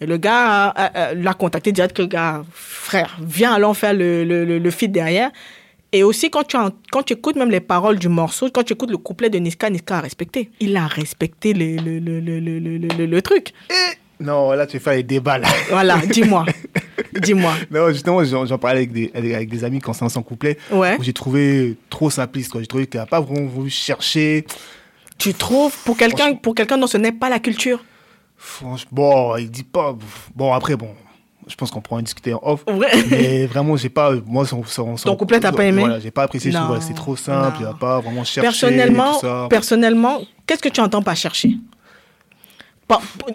Et le gars euh, euh, l'a contacté direct que le gars, frère, viens, allons faire le, le, le, le feat derrière. Et aussi, quand tu, quand tu écoutes même les paroles du morceau, quand tu écoutes le couplet de Niska, Niska a respecté. Il a respecté le, le, le, le, le, le, le- le truc. Non, là tu fais les débats là. Voilà, dis-moi. <laughs> dis-moi. Non, justement, j'en parlais avec des, avec, avec des amis quand c'est son couplet. Ouais. J'ai trouvé trop simpliste. quoi. J'ai trouvé qu'il n'a pas vraiment voulu chercher. Tu trouves, pour quelqu'un pour quelqu'un dont ce n'est pas la culture? Franchement, bon, il dit pas. Bon, après, bon, je pense qu'on pourra en discuter en off. Ouais. <laughs> Mais vraiment, j'ai pas. Moi, son, son, son- Ton couplet, t'as pas aimé? Voilà, j'ai pas apprécié. voilà, c'est trop simple. Il n'a pas vraiment cherché. personnellement, personnellement, qu'est-ce que tu entends par chercher?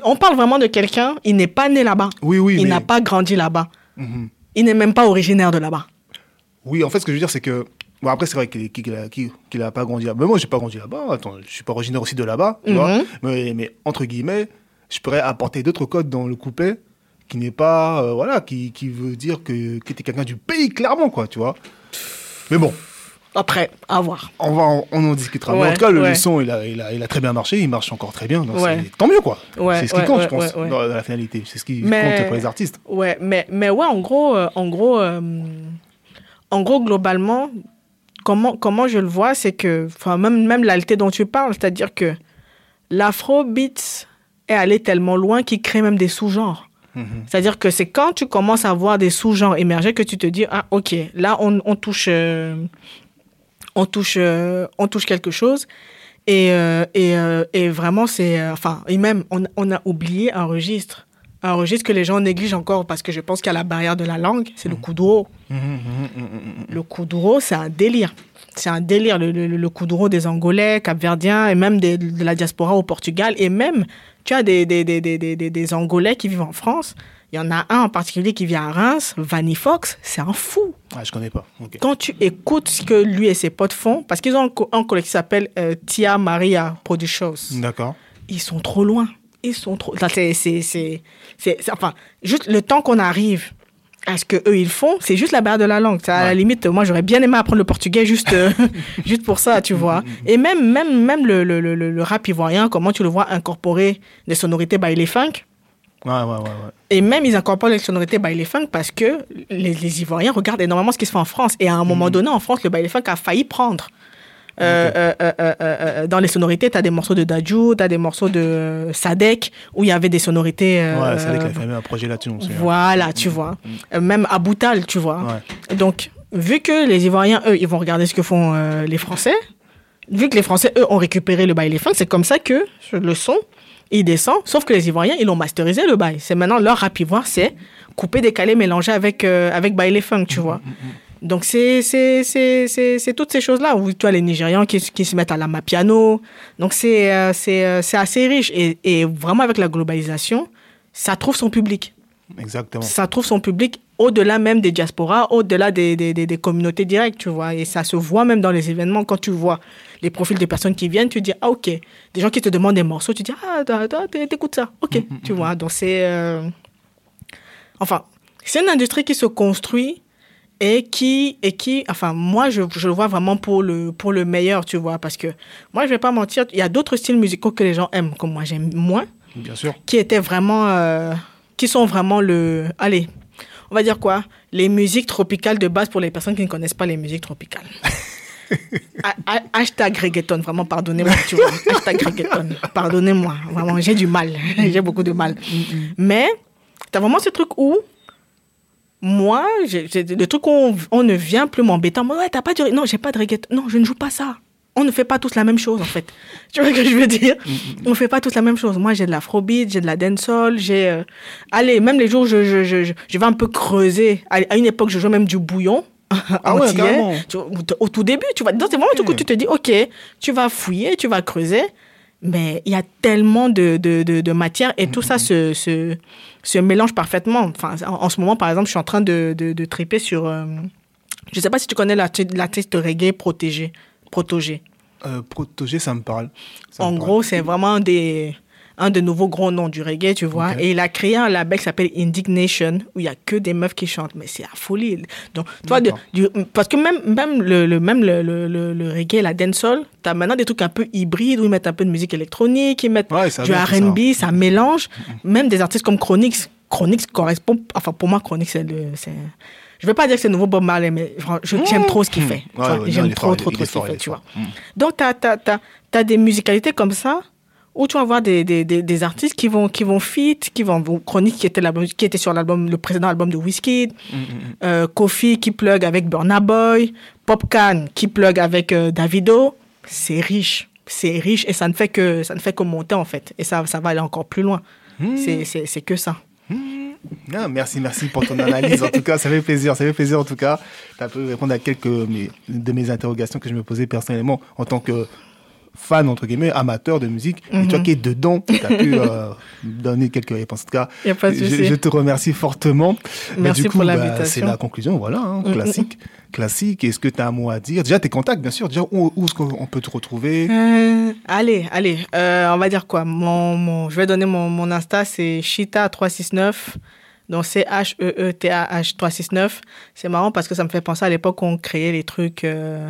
On parle vraiment de quelqu'un, il n'est pas né là-bas. Oui, oui. il mais- n'a pas grandi là-bas. Mhm. Il n'est même pas originaire de là-bas. Oui, en fait, ce que je veux dire, c'est que. Bon, après, c'est vrai qu'il qu'il a, qu'il- qu'il a pas grandi là-bas. Mais moi, j'ai pas grandi là-bas. Attends, je suis pas originaire aussi de là-bas. Mhm. mais, mais entre guillemets, je pourrais apporter d'autres codes dans le couplet qui n'est pas. euh, voilà, qui, qui veut dire que, que tu es quelqu'un du pays, clairement, quoi, tu vois. Mais bon, Après, à voir. on, va en, on en discutera. mais en tout cas, le, ouais. le son, il a, il, a, il a très bien marché. Il marche encore très bien. Donc Ouais. c'est- tant mieux, quoi. C'est ce qui compte, je pense, dans, la finalité. C'est ce qui Mais- compte pour les artistes. Ouais, mais, mais ouais, en gros, euh, en gros, euh, en gros, globalement, comment, comment je le vois, c'est que, enfin, même, même l'alté dont tu parles, c'est-à-dire que l'afrobeat est allé tellement loin qu'il crée même des sous-genres. Mhm. C'est-à-dire que c'est quand tu commences à voir des sous-genres émerger que tu te dis, ah, ok, là, on, on touche, euh, on touche, euh, on touche quelque chose. Et, euh, et, euh, et vraiment, c'est, enfin, et même, on, on a oublié un registre. Un registre que les gens négligent encore parce que je pense a la barrière de la langue, c'est le kuduro. Mhm, mhm, mhm, mhm. Le kuduro, c'est un délire. C'est un délire, le, le, le kuduro des Angolais, Capverdiens et même des- de la diaspora au Portugal. Et même, tu as des, des, des, des, des, des- des Angolais qui vivent en France. Il y en a un en particulier qui vit à Reims, Vanny Fox, c'est un fou. Ah, je connais pas. Quand tu écoutes ce que lui et ses potes font, parce qu'ils ont un, co- un collectif qui s'appelle euh, Tia Maria Productions D'accord. ils sont trop loin. Ils sont trop. C'est, enfin, juste le temps qu'on arrive à ce que eux ils font, c'est juste la barrière de la langue. Ça, À la limite, moi j'aurais bien aimé apprendre le portugais juste, euh, <laughs> juste pour ça, tu vois. <laughs> Et même, même, même le, le, le, le rap ivoirien, comment tu le vois incorporer des sonorités by les funk. Ouais, ouais, ouais. ouais. Et même, ils incorporent les sonorités by les funk parce que les, les Ivoiriens regardent énormément ce qui se fait en France. Et à un moment donné, en France, le les funk a failli prendre. Euh, euh, euh, dans les sonorités, tu as des morceaux de Dadju, tu as des morceaux de Sadek, où il y avait des sonorités. Ouais, c'est vrai qu'il a fait un projet là-dessus. hein. voilà, tu vois. Euh, Même à Boutal, tu vois. Ouais. Donc, vu que les Ivoiriens, eux, ils vont regarder ce que font les Français, vu que les Français, eux, ont récupéré le bail les funk, c'est comme ça que le son, il descend. Sauf que les Ivoiriens, ils l'ont masterisé, le bail. C'est maintenant leur rap ivoire, c'est couper, décaler, mélanger avec, euh, avec bail funk, tu vois. Donc, c'est c'est- c'est- c'est- toutes ces choses-là tu as les Nigérians qui, qui se mettent à la mapiano. Donc, c'est euh, euh, c'est assez riche. Et vraiment, avec la globalisation, ça trouve son public Exactement. ça trouve son public au-delà même des diasporas, au-delà des, des, des, des communautés directes, tu vois. Et ça se voit même dans les événements. Quand tu vois les profils des personnes qui viennent, tu dis, ah, ok. Des gens qui te demandent des morceaux, tu dis, ah, t'écoutes ça. Ok, tu vois. Donc, c'est. euh, Enfin, c'est une industrie qui se construit et qui, et qui enfin, moi, je, je le vois vraiment pour le, pour le meilleur, tu vois. Parce que moi, je vais pas mentir, il y a d'autres styles musicaux que les gens aiment, comme moi, j'aime moins Bien sûr. qui étaient vraiment, euh, qui sont vraiment le, allez, on va dire quoi, les musiques tropicales de base pour les personnes qui ne connaissent pas les musiques tropicales. <laughs> Ha- ha- Hashtag reggaeton, vraiment, pardonnez-moi, tu vois. Hashtag reggaeton, pardonnez-moi, vraiment, j'ai du mal, <laughs> j'ai beaucoup de mal. Mais, t'as vraiment ce truc où, moi, le truc où on, on ne vient plus m'embêter. Moi, ouais, t'as pas. Non, j'ai pas de reggaeton. Non, je ne joue pas ça. On ne fait pas tous la même chose, en fait. <laughs> Tu vois ce que je veux dire? On ne fait pas tous la même chose. Moi, j'ai de l'afrobeat, j'ai de la dancehall, j'ai... euh, Allez, même les jours je, je, je, je, je vais un peu creuser. À, une époque, je jouais même du bouillon. <laughs> Ah ouais, carrément. Tu vois, au- tout début, tu vois. Donc, c'est vraiment un truc où tu te dis, OK, tu vas fouiller, tu vas creuser. Mais il y a tellement de, de, de, de matière et tout ça se, se, se mélange parfaitement. Enfin, en, en ce moment, par exemple, je suis en train de, de, de triper sur... euh, je ne sais pas si tu connais l'arti- l'artiste reggae protégé. Protégé. Euh, Protégé, ça me parle. Ça en me gros, c'est vraiment des, un des nouveaux gros noms du reggae, tu vois. Et il a créé un label qui s'appelle Indignation, où il y a que des meufs qui chantent. Mais c'est la folie. Donc, toi, de- D'accord. du- parce que même, même, le, le- même le, le, le, reggae, la dancehall, t'as maintenant des trucs un peu hybrides, où ils mettent un peu de musique électronique, ils mettent Ouais, du ça. R&B, ça. mélange. Même des artistes comme Chronix. Chronix correspond, enfin, pour moi, Chronix, c'est le, c'est, je veux pas dire que c'est nouveau Bob Marley, mais j'aime trop ce qu'il fait. non, il j'aime trop, trop, trop ce qu'il fait, tu vois. Donc, tu as, des musicalités comme ça où tu vas voir des, des, des, des artistes qui vont, qui vont fit, qui vont. Chronique qui était, qui était sur l'album, le précédent album de Wizkid, euh, Kofi qui plug avec Burna Boy, Popcan qui plug avec euh, Davido. C'est riche. C'est riche et ça ne fait que ça ne fait que monter en fait et ça ça va aller encore plus loin. C'est que ça. Ah, merci, merci pour ton analyse. En tout cas, ça fait plaisir. Ça fait plaisir, en tout cas. Tu as pu répondre à quelques de mes interrogations que je me posais personnellement en tant que fan, entre guillemets, amateur de musique. Et Mhm. toi qui es dedans, tu as pu euh, donner quelques réponses. En tout cas, je, te remercie fortement. Merci du coup, pour bah, l'invitation. c'est la conclusion. Voilà, hein, mm, classique. Classique. Est-ce que tu as un mot à dire Déjà, tes contacts, bien sûr. Déjà, où, où est-ce qu'on peut te retrouver? Euh, allez, allez, euh, on va dire quoi? Mon, mon, Je vais donner mon, mon Insta, c'est Chita369. Donc c'est E H-E-E-T-A-H369. C'est marrant parce que ça me fait penser à l'époque où on créait les trucs euh,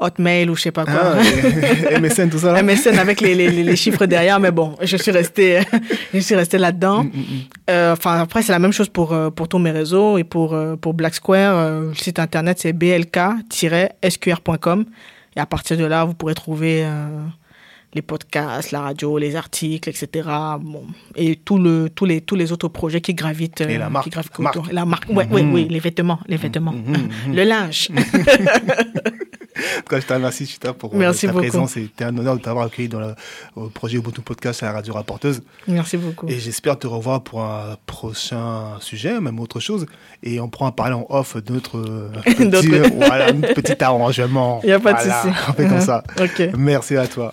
Hotmail ou je sais pas quoi. Ah, MSN, tout ça là? <laughs> MSN avec les, les, les- chiffres derrière, mais bon, je suis restée, <laughs> je suis restée là-dedans. Mm, mm, mm. Euh, Enfin, après, c'est la même chose pour, euh, pour tous mes réseaux et pour, euh, pour Black Square. le site internet, c'est blk-sqr.com. Et à partir de là, vous pourrez trouver euh, les podcasts, la radio, les articles, etc. Bon, et tout le, tous, les, tous les autres projets qui gravitent. Et la euh, marque, qui gravitent marque. La marque, ouais, Mhm. oui, les vêtements, les vêtements. mhm, le linge. <laughs> En tout cas, je te remercie, Chita, pour euh, Merci ta beaucoup. présence. C'était un honneur de t'avoir accueilli dans le au projet Ubuntu Podcast à la radio rapporteuse. Merci beaucoup. Et j'espère te revoir pour un prochain sujet, même autre chose. Et on pourra en parler en off de notre euh, <laughs> petit, D'autres- voilà, <laughs> petit arrangement. Il n'y a pas de Voilà, souci. On fait comme ça. ok, Merci à toi.